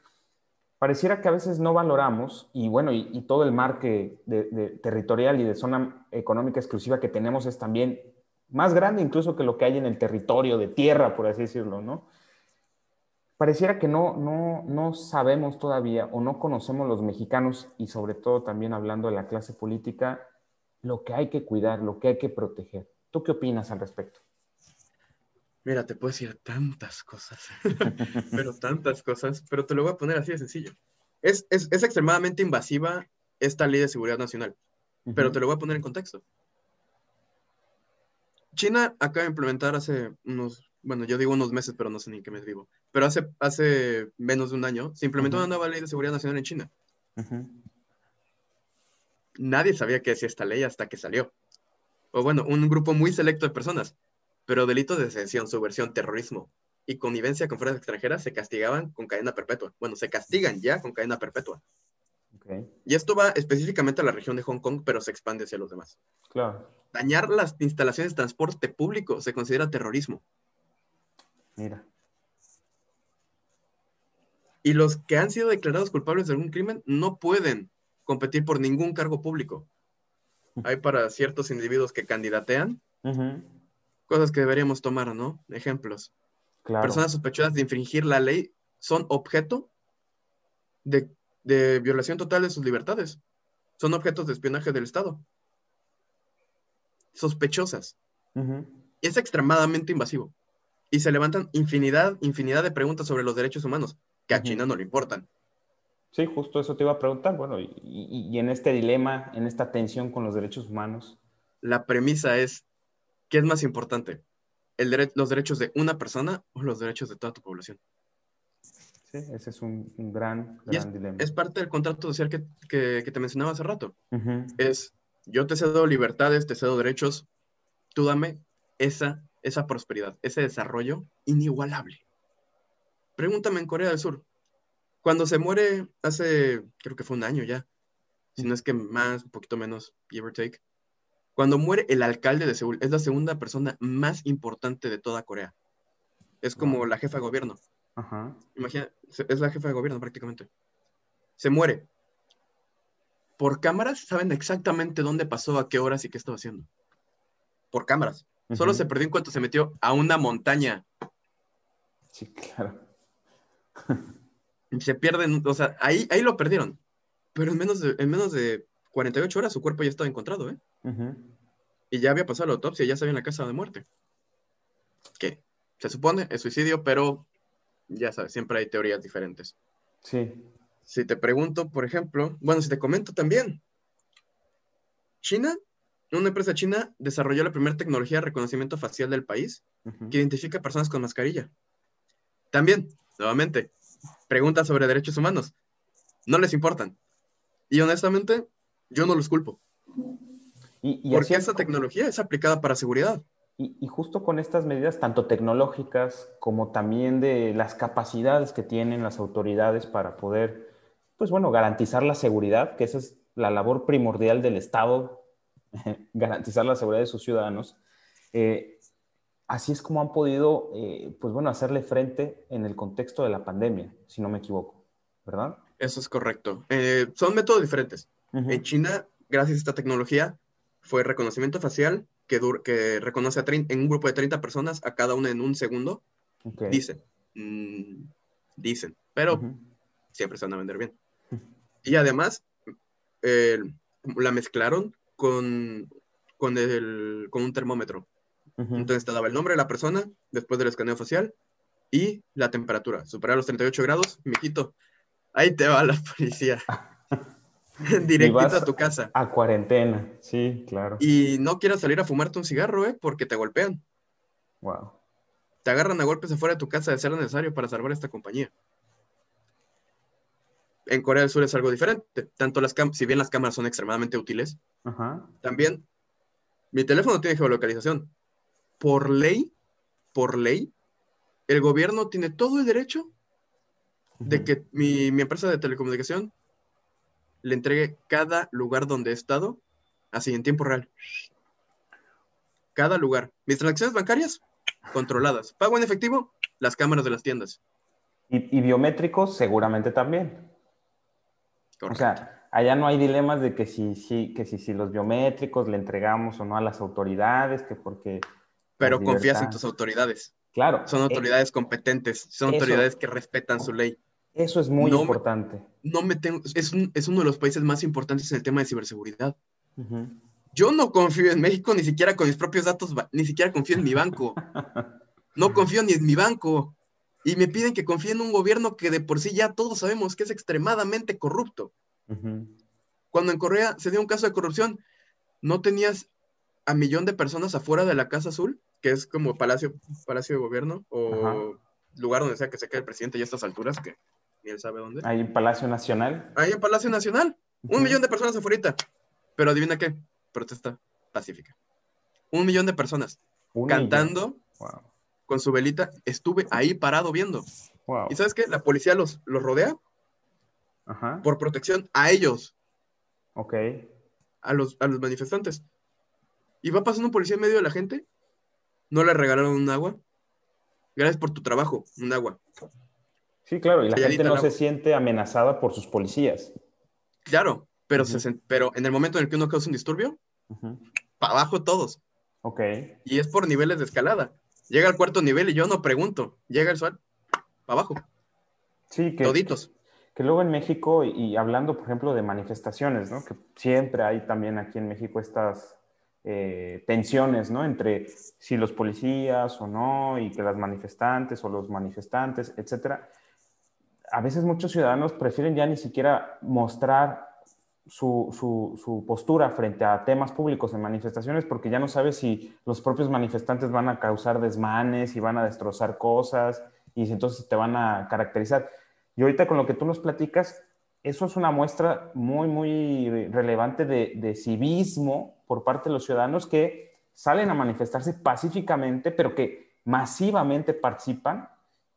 pareciera que a veces no valoramos, y bueno, y, todo el marque territorial y de zona económica exclusiva que tenemos es también más grande incluso que lo que hay en el territorio de tierra, por así decirlo, ¿no? Pareciera que no, no, no sabemos todavía o no conocemos los mexicanos y sobre todo también hablando de la clase política, lo que hay que cuidar, lo que hay que proteger. ¿Tú qué opinas al respecto? Mira, te puedo decir tantas cosas, pero tantas cosas, pero te lo voy a poner así de sencillo. Es, es, es extremadamente invasiva esta ley de seguridad nacional. pero te lo voy a poner en contexto. China acaba de implementar hace unos, bueno, yo digo unos meses, pero no sé ni qué mes vivo, pero hace, hace menos de un año se implementó una nueva ley de seguridad nacional en China. Nadie sabía qué decía esta ley hasta que salió. O bueno, un grupo muy selecto de personas, pero delitos de sedición, subversión, terrorismo y connivencia con fuerzas extranjeras se castigaban con cadena perpetua. Bueno, se castigan ya con cadena perpetua. Y esto va específicamente a la región de Hong Kong, pero se expande hacia los demás. Claro. Dañar las instalaciones de transporte público se considera terrorismo. Mira. Y los que han sido declarados culpables de algún crimen no pueden competir por ningún cargo público. Hay para ciertos individuos que candidatean cosas que deberíamos tomar, ¿no? Ejemplos. Personas sospechadas de infringir la ley son objeto de de violación total de sus libertades. Son objetos de espionaje del Estado. Sospechosas. Es extremadamente invasivo. Y se levantan infinidad, infinidad de preguntas sobre los derechos humanos, que a China no le importan. Sí, justo eso te iba a preguntar. Bueno, y, en este dilema, en esta tensión con los derechos humanos. La premisa es, ¿qué es más importante? El ¿Los derechos de una persona o los derechos de toda tu población? Sí, ese es un, gran, gran dilema. Es parte del contrato social que, que, te mencionaba hace rato. Es, yo te cedo libertades, te cedo derechos, tú dame esa, esa prosperidad, ese desarrollo inigualable. Pregúntame en Corea del Sur. Cuando se muere hace, creo que fue un año ya, si no es que más, un poquito menos, give or take. Cuando muere el alcalde de Seúl, es la segunda persona más importante de toda Corea. Es como la jefa de gobierno. Imagina, es la jefa de gobierno prácticamente. Se muere. Por cámaras saben exactamente dónde pasó, a qué horas y qué estaba haciendo. Por cámaras. Solo se perdió en cuanto se metió a una montaña. Sí, claro. se pierden, o sea, ahí, ahí lo perdieron. Pero en menos, de, en menos de 48 horas su cuerpo ya estaba encontrado, ¿eh? Y ya había pasado la autopsia, ya sabía en la casa de muerte. Que se supone es suicidio, pero ya sabes, siempre hay teorías diferentes. Sí. Si te pregunto, por ejemplo, bueno, si te comento también, China, una empresa china desarrolló la primera tecnología de reconocimiento facial del país que identifica personas con mascarilla. También, nuevamente, preguntas sobre derechos humanos. No les importan. Y honestamente, yo no los culpo. Y, porque esa tecnología es aplicada para seguridad. Y, justo con estas medidas, tanto tecnológicas como también de las capacidades que tienen las autoridades para poder, pues bueno, garantizar la seguridad, que esa es la labor primordial del Estado, garantizar la seguridad de sus ciudadanos. Eh, así es como han podido, eh, pues bueno, hacerle frente en el contexto de la pandemia, si no me equivoco, ¿verdad? Eso es correcto. Eh, son métodos diferentes. En China, gracias a esta tecnología, fue reconocimiento facial que, reconoce a en un grupo de 30 personas, a cada una en un segundo, dicen, mm, dicen, pero siempre se van a vender bien. Y además, la mezclaron con, con, el, con un termómetro. Entonces te daba el nombre de la persona después del escaneo facial y la temperatura. Superar los 38 grados, mijito, ahí te va la policía. Directito a tu casa. A cuarentena, sí, claro. Y no quieras salir a fumarte un cigarro, ¿eh? Porque te golpean. Wow. Te agarran a golpes afuera de tu casa de ser necesario para salvar esta compañía. En Corea del Sur es algo diferente. Tanto las si bien las cámaras son extremadamente útiles, también mi teléfono tiene geolocalización. Por ley, por ley, el gobierno tiene todo el derecho de que mi, mi empresa de telecomunicación le entregue cada lugar donde he estado, así en tiempo real. Cada lugar. Mis transacciones bancarias, controladas. Pago en efectivo, las cámaras de las tiendas. Y, biométricos, seguramente también. O sea, allá no hay dilemas de que si, si, que si, si los biométricos le entregamos o no a las autoridades, que porque... Pero confías en tus autoridades. Claro. Son eh, autoridades competentes, son autoridades que respetan su ley. Eso es muy importante. no me tengo, es, uno de los países más importantes en el tema de ciberseguridad. Yo no confío en México ni siquiera con mis propios datos, ni siquiera confío en mi banco. No confío ni en mi banco. Y me piden que confíe en un gobierno que de por sí ya todos sabemos que es extremadamente corrupto. Cuando en Corea se dio un caso de corrupción, no tenías a millón de personas afuera de la Casa Azul, que es como Palacio, Palacio de Gobierno, o lugar donde sea que se quede el presidente y a estas alturas, que él sabe dónde. Ahí en Palacio Nacional. Ahí en Palacio Nacional. Un millón de personas afuera. Pero adivina qué, protesta pacífica. Un millón de personas cantando con su velita. Estuve ahí parado viendo. ¿Y sabes qué? La policía los, los rodea por protección a ellos. Ok. A los, a los manifestantes. Y va pasando un policía en medio de la gente. No le regalaron un agua. Gracias por tu trabajo, un agua. Sí, claro, y la gente no se siente amenazada por sus policías. Claro, pero, pero en el momento en el que uno causa un disturbio, para abajo todos. Ok. Y es por niveles de escalada. Llega al cuarto nivel y yo no pregunto. Llega el sol, para abajo. Sí, que. Toditos. Que luego en México, y hablando, por ejemplo, de manifestaciones, ¿no? Que siempre hay también aquí en México estas eh, tensiones, ¿no? Entre si los policías o no, y que las manifestantes o los manifestantes, etcétera. A veces muchos ciudadanos prefieren ya ni siquiera mostrar su, su, postura frente a temas públicos en manifestaciones porque ya no sabe si los propios manifestantes van a causar desmanes y van a destrozar cosas y entonces te van a caracterizar. Y ahorita con lo que tú nos platicas, eso es una muestra muy, muy relevante de, de civismo por parte de los ciudadanos que salen a manifestarse pacíficamente, pero que masivamente participan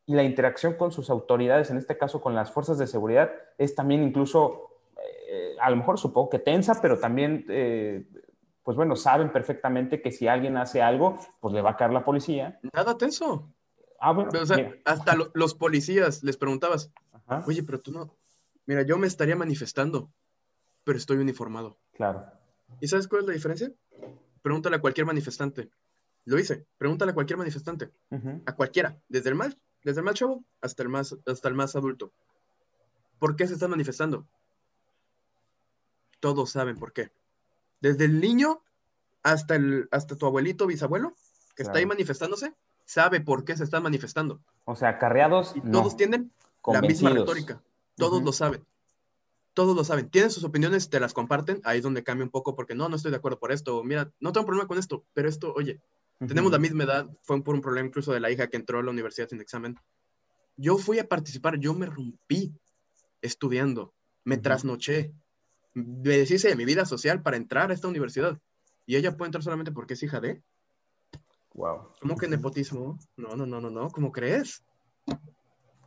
y la interacción con sus autoridades, en este caso con las fuerzas de seguridad, es también incluso, eh, a lo mejor supongo que tensa, pero también, eh, pues bueno, saben perfectamente que si alguien hace algo, pues le va a caer la policía. Nada tenso. Ah, bueno, o sea, hasta los policías les preguntabas, oye, pero tú no, mira, yo me estaría manifestando, pero estoy uniformado. Claro. ¿Y sabes cuál es la diferencia? Pregúntale a cualquier manifestante. Lo hice. Pregúntale a cualquier manifestante. A cualquiera. Desde el más, desde el más chavo hasta el más, hasta el más adulto. ¿Por qué se están manifestando? Todos saben por qué. Desde el niño hasta, el, hasta tu abuelito, bisabuelo, que está ahí manifestándose, sabe por qué se están manifestando. O sea, carreados. Y todos tienen la misma retórica. Todos lo saben todos lo saben, tienen sus opiniones, te las comparten, ahí es donde cambia un poco porque no, no estoy de acuerdo por esto, mira, no tengo problema con esto, pero esto, oye, tenemos la misma edad, fue por un problema incluso de la hija que entró a la universidad sin examen. Yo fui a participar, yo me rompí estudiando, me trasnoché, me deshice de mi vida social para entrar a esta universidad y ella puede entrar solamente porque es hija de... Wow. ¿Cómo que nepotismo? No, no, no, no, no, ¿cómo crees?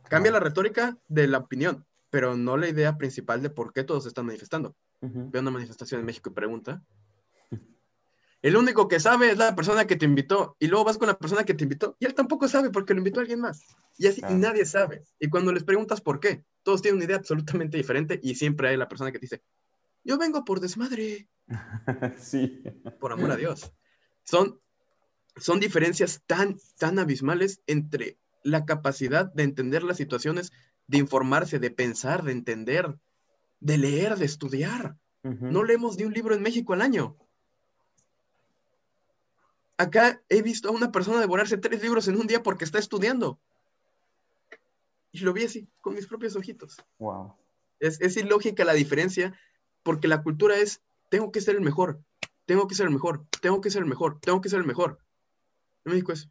Cambia la retórica de la opinión pero no la idea principal de por qué todos están manifestando. Ve una manifestación en México y pregunta. El único que sabe es la persona que te invitó y luego vas con la persona que te invitó y él tampoco sabe porque lo invitó a alguien más. Y así nadie sabe. Y cuando les preguntas por qué, todos tienen una idea absolutamente diferente y siempre hay la persona que te dice, yo vengo por desmadre. sí. Por amor a Dios. Son, son diferencias tan, tan abismales entre la capacidad de entender las situaciones de informarse, de pensar, de entender, de leer, de estudiar. No leemos ni un libro en México al año. Acá he visto a una persona devorarse tres libros en un día porque está estudiando. Y lo vi así, con mis propios ojitos. Wow. Es, es ilógica la diferencia, porque la cultura es, tengo que ser el mejor, tengo que ser el mejor, tengo que ser el mejor, tengo que ser el mejor. En México es,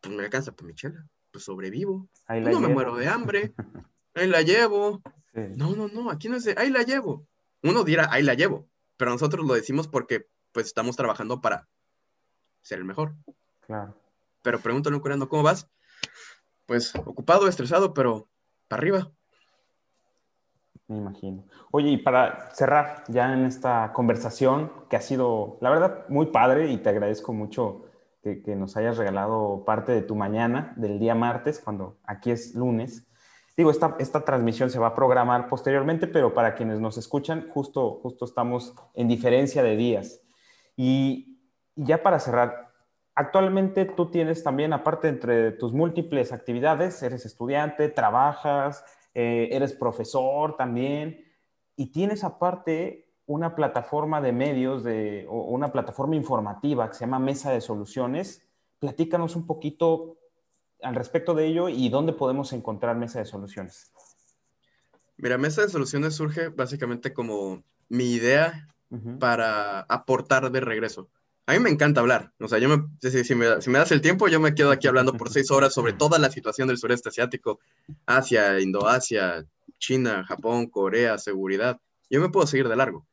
pues me alcanza por mi chela pues sobrevivo. no me muero de hambre. Ahí la llevo. No, no, no, aquí no es de, ahí la llevo. Uno dirá, ahí la llevo, pero nosotros lo decimos porque pues estamos trabajando para ser el mejor. Claro. Pero pregúntale a un coreano, ¿cómo vas? Pues ocupado, estresado, pero para arriba. Me imagino. Oye, y para cerrar ya en esta conversación que ha sido, la verdad, muy padre y te agradezco mucho que, nos hayas regalado parte de tu mañana del día martes, cuando aquí es lunes. Digo, esta, esta transmisión se va a programar posteriormente, pero para quienes nos escuchan, justo, justo estamos en diferencia de días. Y, ya para cerrar, actualmente tú tienes también, aparte entre tus múltiples actividades, eres estudiante, trabajas, eh, eres profesor también, y tienes aparte una plataforma de medios, de, o una plataforma informativa que se llama Mesa de Soluciones. Platícanos un poquito al respecto de ello y dónde podemos encontrar Mesa de Soluciones. Mira, Mesa de Soluciones surge básicamente como mi idea para aportar de regreso. A mí me encanta hablar. O sea, yo me, si, me, das el tiempo, yo me quedo aquí hablando por seis horas sobre toda la situación del sureste asiático, Asia, Indoasia, China, Japón, Corea, seguridad. Yo me puedo seguir de largo.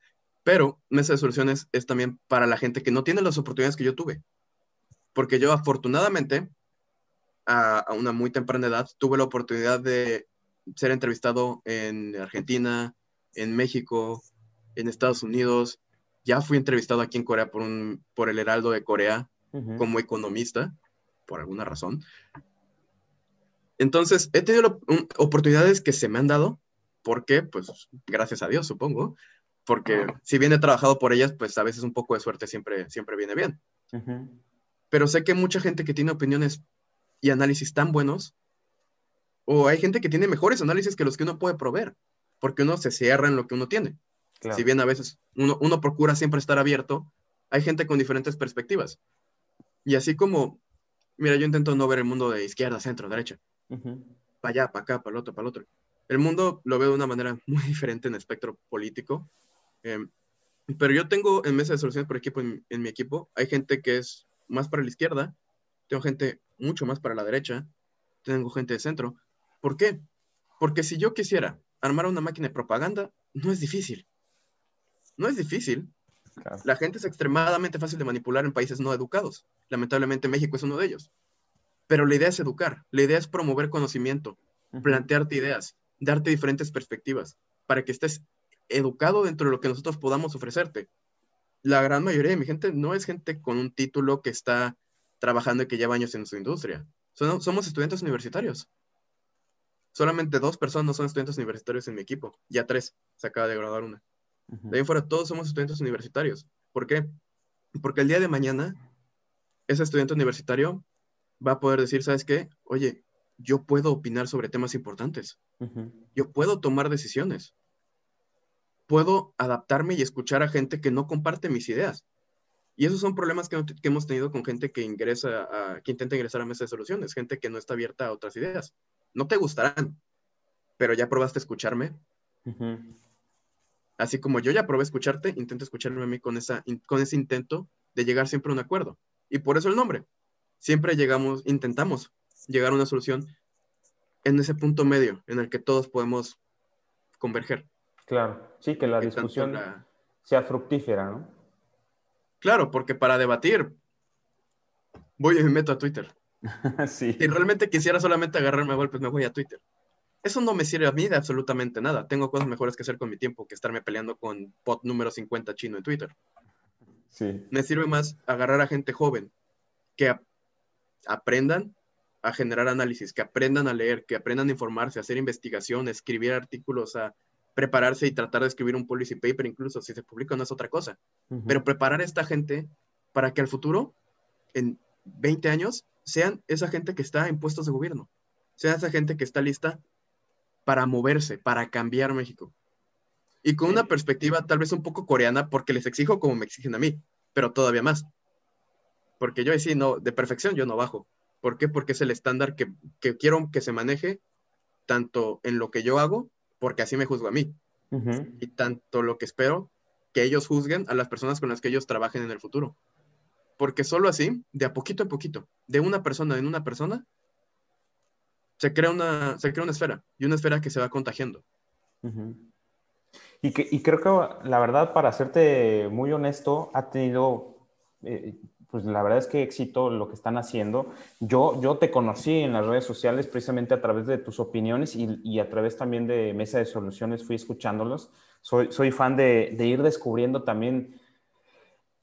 Pero Mesa de Soluciones es también para la gente que no tiene las oportunidades que yo tuve. Porque yo afortunadamente, a, a una muy temprana edad, tuve la oportunidad de ser entrevistado en Argentina, en México, en Estados Unidos, ya fui entrevistado aquí en Corea por, un, por el Heraldo de Corea como economista, por alguna razón. Entonces, he tenido oportunidades que se me han dado. ¿Por qué? Pues gracias a Dios, supongo. Porque si bien he trabajado por ellas, pues a veces un poco de suerte siempre, siempre viene bien. Pero sé que mucha gente que tiene opiniones y análisis tan buenos, o hay gente que tiene mejores análisis que los que uno puede proveer, porque uno se cierra en lo que uno tiene. Si bien a veces uno, procura siempre estar abierto, hay gente con diferentes perspectivas. Y así como, mira, yo intento no ver el mundo de izquierda, centro, derecha, para allá, para acá, para el otro, para el otro. El mundo lo veo de una manera muy diferente en el espectro político. Em, pero yo tengo en mesa de soluciones por equipo, en, en, mi equipo, hay gente que es más para la izquierda, tengo gente mucho más para la derecha, tengo gente de centro. ¿Por qué? Porque si yo quisiera armar una máquina de propaganda, no es difícil. No es difícil. La gente es extremadamente fácil de manipular en países no educados. Lamentablemente México es uno de ellos. Pero la idea es educar, la idea es promover conocimiento, plantearte ideas, darte diferentes perspectivas, para que estés educado dentro de lo que nosotros podamos ofrecerte. La gran mayoría de mi gente no es gente con un título que está trabajando y que lleva años en su industria. somos estudiantes universitarios. Solamente dos personas no son estudiantes universitarios en mi equipo, ya tres, se acaba de graduar una. De ahí fuera, todos somos estudiantes universitarios. ¿Por qué? Porque el día de mañana, ese estudiante universitario va a poder decir, ¿sabes qué? Oye, yo puedo opinar sobre temas importantes. Yo puedo tomar decisiones. Puedo adaptarme y escuchar a gente que no comparte mis ideas. Y esos son problemas que, hemos tenido con gente que ingresa, a, que intenta ingresar a mesa de soluciones, gente que no está abierta a otras ideas. No te gustarán, pero ya probaste escucharme. Así como yo ya probé escucharte, intento escucharme a mí con, esa, con ese intento de llegar siempre a un acuerdo. Y por eso el nombre. Siempre llegamos, intentamos llegar a una solución en ese punto medio en el que todos podemos converger. Claro, sí, que la discusión sea fructífera, ¿no? Claro, porque para debatir voy y me meto a Twitter. sí. Si realmente quisiera solamente agarrarme a golpes, me voy a Twitter eso no me sirve a mí de absolutamente nada. Tengo cosas mejores que hacer con mi tiempo que estarme peleando con pot número 50 chino en Twitter. Sí. Me sirve más agarrar a gente joven que aprendan a generar análisis, que aprendan a leer, que aprendan a informarse, a hacer investigación, a escribir artículos, a prepararse y tratar de escribir un policy paper, incluso si se publica no es otra cosa. Pero preparar a esta gente para que al futuro, en 20 años, sean esa gente que está en puestos de gobierno, sea esa gente que está lista para moverse, para cambiar México. Y con una perspectiva tal vez un poco coreana, porque les exijo como me exigen a mí, pero todavía más. Porque yo sí, no, de perfección yo no bajo. ¿Por qué? Porque es el estándar que, quiero que se maneje tanto en lo que yo hago, porque así me juzgo a mí, y tanto lo que espero que ellos juzguen a las personas con las que ellos trabajen en el futuro. Porque solo así, de a poquito a poquito, de una persona en una persona, se crea una, se crea una esfera y una esfera que se va contagiando. y, que, y creo que la verdad, para serte muy honesto, ha tenido, eh, pues la verdad es que éxito lo que están haciendo. Yo, yo te conocí en las redes sociales precisamente a través de tus opiniones y, y a través también de Mesa de Soluciones fui escuchándolos. Soy, soy fan de, de ir descubriendo también,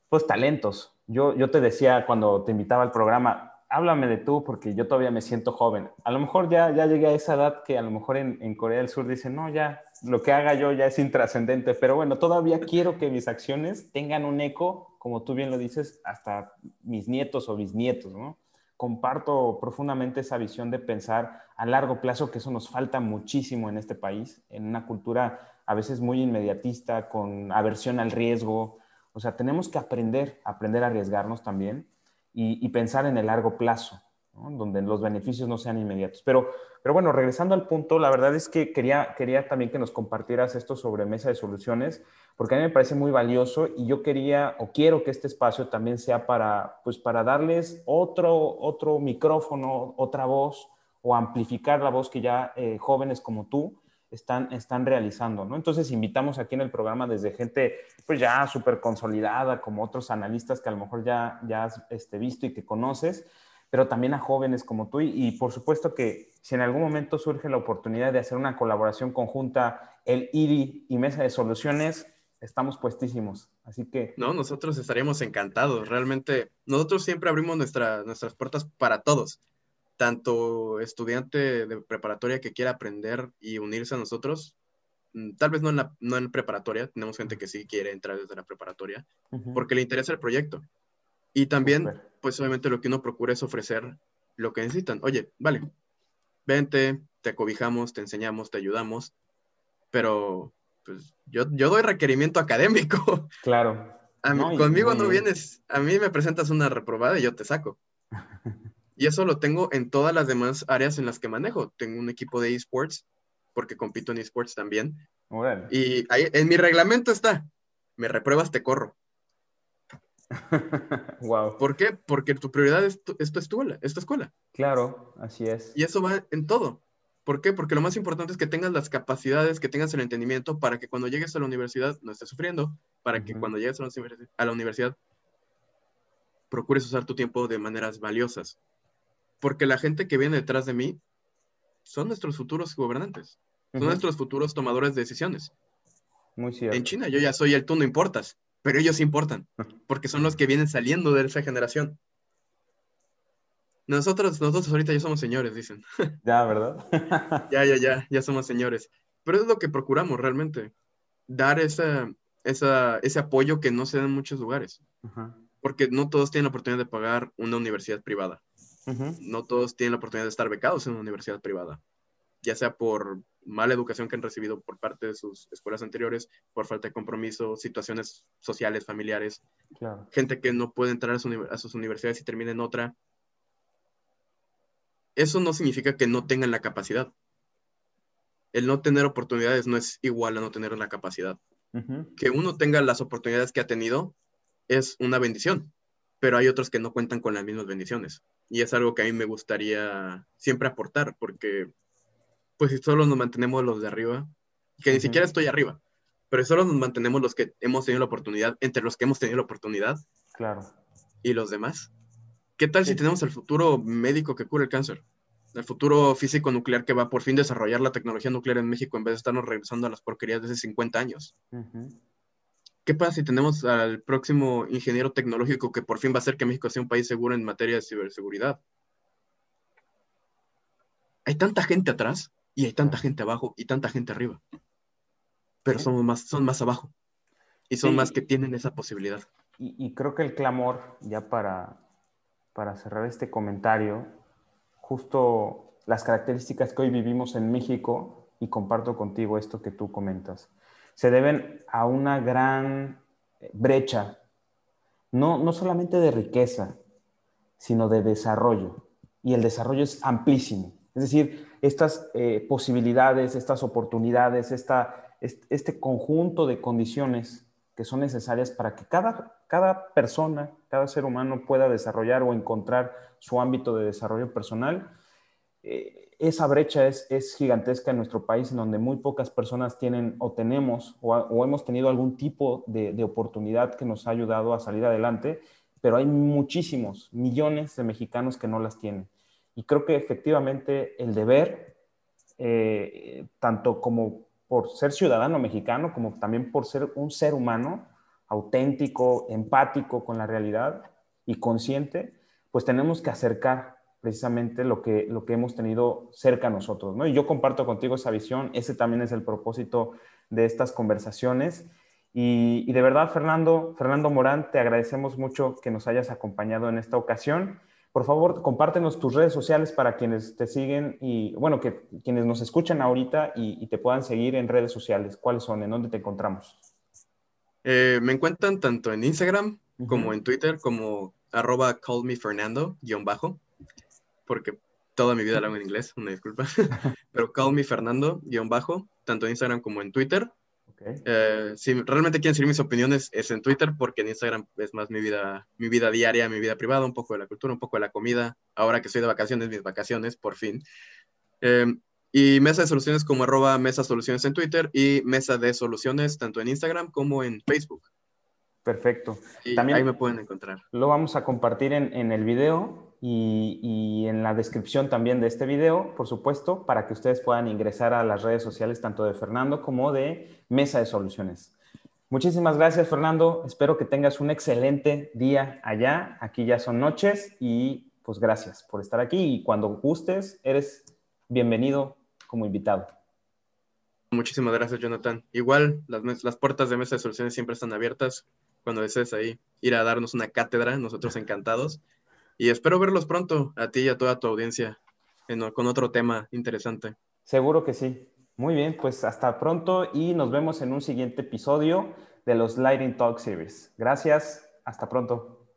pues, talentos. Yo, yo te decía cuando te invitaba al programa, háblame de tú porque yo todavía me siento joven. A lo mejor ya, ya llegué a esa edad que a lo mejor en, en Corea del Sur dicen, no, ya, lo que haga yo ya es intrascendente, pero bueno, todavía quiero que mis acciones tengan un eco, como tú bien lo dices, hasta mis nietos o bisnietos, ¿no? Comparto profundamente esa visión de pensar a largo plazo, que eso nos falta muchísimo en este país, en una cultura a veces muy inmediatista, con aversión al riesgo. O sea, tenemos que aprender, aprender a arriesgarnos también y, pensar en el largo plazo. donde los beneficios no sean inmediatos. Pero, pero bueno, regresando al punto, la verdad es que quería, quería también que nos compartieras esto sobre mesa de soluciones, porque a mí me parece muy valioso y yo quería o quiero que este espacio también sea para, pues, para darles otro, otro micrófono, otra voz o amplificar la voz que ya eh, jóvenes como tú están, están realizando, ¿no? Entonces invitamos aquí en el programa desde gente pues ya súper consolidada, como otros analistas que a lo mejor ya, ya has este, visto y que conoces, pero también a jóvenes como tú. Y, por supuesto que si en algún momento surge la oportunidad de hacer una colaboración conjunta, el IRI y Mesa de Soluciones, estamos puestísimos. Así que... No, nosotros estaríamos encantados. Realmente, nosotros siempre abrimos nuestras puertas para todos. Tanto estudiante de preparatoria que quiera aprender y unirse a nosotros, mm, tal vez no en la, no en preparatoria, tenemos gente que sí quiere entrar desde la preparatoria, porque le interesa el proyecto. Y también, pues obviamente lo que uno procura es ofrecer lo que necesitan. Oye, vale, vente, te acobijamos, te enseñamos, te ayudamos, pero pues yo, yo doy requerimiento académico. Claro. conmigo no vienes, a mí me presentas una reprobada y yo te saco. y eso lo tengo en todas las demás áreas en las que manejo. Tengo un equipo de esports, porque compito en esports también. Y ahí, en mi reglamento está, me repruebas, te corro. wow. ¿Por qué? Porque tu prioridad es tu, escuela, es escuela. Claro, así es. Y eso va en todo. ¿Por qué? Porque lo más importante es que tengas las capacidades, que tengas el entendimiento para que cuando llegues a la universidad no estés sufriendo, para que cuando llegues a la, universidad procures usar tu tiempo de maneras valiosas. Porque la gente que viene detrás de mí son nuestros futuros gobernantes, son nuestros futuros tomadores de decisiones. Muy cierto. En China yo ya soy el tú no importas pero ellos importan, porque son los que vienen saliendo de esa generación. Nosotros, nosotros ahorita ya somos señores, dicen. Ya, ¿verdad? ya, ya, ya, ya somos señores. Pero es lo que procuramos realmente, dar esa, esa, ese apoyo que no se da en muchos lugares. Porque no todos tienen la oportunidad de pagar una universidad privada. No todos tienen la oportunidad de estar becados en una universidad privada, ya sea por mala educación que han recibido por parte de sus escuelas anteriores, por falta de compromiso, situaciones sociales, familiares, gente que no puede entrar a, sus universidades y termina en otra. Eso no significa que no tengan la capacidad. El no tener oportunidades no es igual a no tener la capacidad. Que uno tenga las oportunidades que ha tenido es una bendición, pero hay otros que no cuentan con las mismas bendiciones. Y es algo que a mí me gustaría siempre aportar, porque pues si solo nos mantenemos los de arriba, que ni siquiera estoy arriba, pero solo nos mantenemos los que hemos tenido la oportunidad, entre los que hemos tenido la oportunidad. Claro. Y los demás. ¿Qué tal si tenemos el futuro médico que cura el cáncer? El futuro físico nuclear que va por fin desarrollar la tecnología nuclear en México en vez de estarnos regresando a las porquerías de hace 50 años. ¿Qué pasa si tenemos al próximo ingeniero tecnológico que por fin va a hacer que México sea un país seguro en materia de ciberseguridad? Hay tanta gente atrás y hay tanta gente abajo y tanta gente arriba. Pero somos más, son más abajo. Y son más que tienen esa posibilidad. Y, creo que el clamor, ya para, para cerrar este comentario, justo las características que hoy vivimos en México, y comparto contigo esto que tú comentas, se deben a una gran brecha, no, no solamente de riqueza, sino de desarrollo. Y el desarrollo es amplísimo. Es decir, estas eh, posibilidades, estas oportunidades, este conjunto de condiciones que son necesarias para que cada, cada persona, cada ser humano pueda desarrollar o encontrar su ámbito de desarrollo personal. Eh, esa brecha es, gigantesca en nuestro país, en donde muy pocas personas tienen o tenemos o, hemos tenido algún tipo de, oportunidad que nos ha ayudado a salir adelante, pero hay muchísimos, millones de mexicanos que no las tienen. Y creo que efectivamente el deber, eh, tanto como por ser ciudadano mexicano, como también por ser un ser humano auténtico, empático con la realidad y consciente, pues tenemos que acercar precisamente lo que, lo que hemos tenido cerca a nosotros. ¿no? Y yo comparto contigo esa visión, ese también es el propósito de estas conversaciones. Y, y, de verdad, Fernando, Fernando Morán, te agradecemos mucho que nos hayas acompañado en esta ocasión. Por favor, compártenos tus redes sociales para quienes te siguen y, bueno, que quienes nos escuchan ahorita y, te puedan seguir en redes sociales. ¿Cuáles son? ¿En dónde te encontramos? Eh, me encuentran tanto en Instagram como en Twitter como arroba callmefernando, guion bajo. Porque toda mi vida lo hago en inglés, una disculpa. Pero call me Fernando, guion bajo, tanto en Instagram como en Twitter. Eh, si realmente quieren seguir mis opiniones es en Twitter porque en Instagram es más mi vida, mi vida diaria, mi vida privada, un poco de la cultura, un poco de la comida. Ahora que estoy de vacaciones, mis vacaciones, por fin. Eh, y Mesa de Soluciones como arroba Mesa Soluciones en Twitter y Mesa de Soluciones tanto en Instagram como en Facebook. Perfecto. También ahí me pueden encontrar. Lo vamos a compartir en, en el video y, y, en la descripción también de este video, por supuesto, para que ustedes puedan ingresar a las redes sociales tanto de Fernando como de Mesa de Soluciones. Muchísimas gracias, Fernando. Espero que tengas un excelente día allá. Aquí ya son noches y pues gracias por estar aquí y cuando gustes, eres bienvenido como invitado. Muchísimas gracias, Jonathan. Igual, las, las puertas de Mesa de Soluciones siempre están abiertas cuando desees ahí ir a darnos una cátedra, nosotros encantados. Y espero verlos pronto, a ti y a toda tu audiencia, con otro tema interesante. Seguro que sí. Muy bien, pues hasta pronto y nos vemos en un siguiente episodio de los Lighting Talk Series. Gracias, hasta pronto.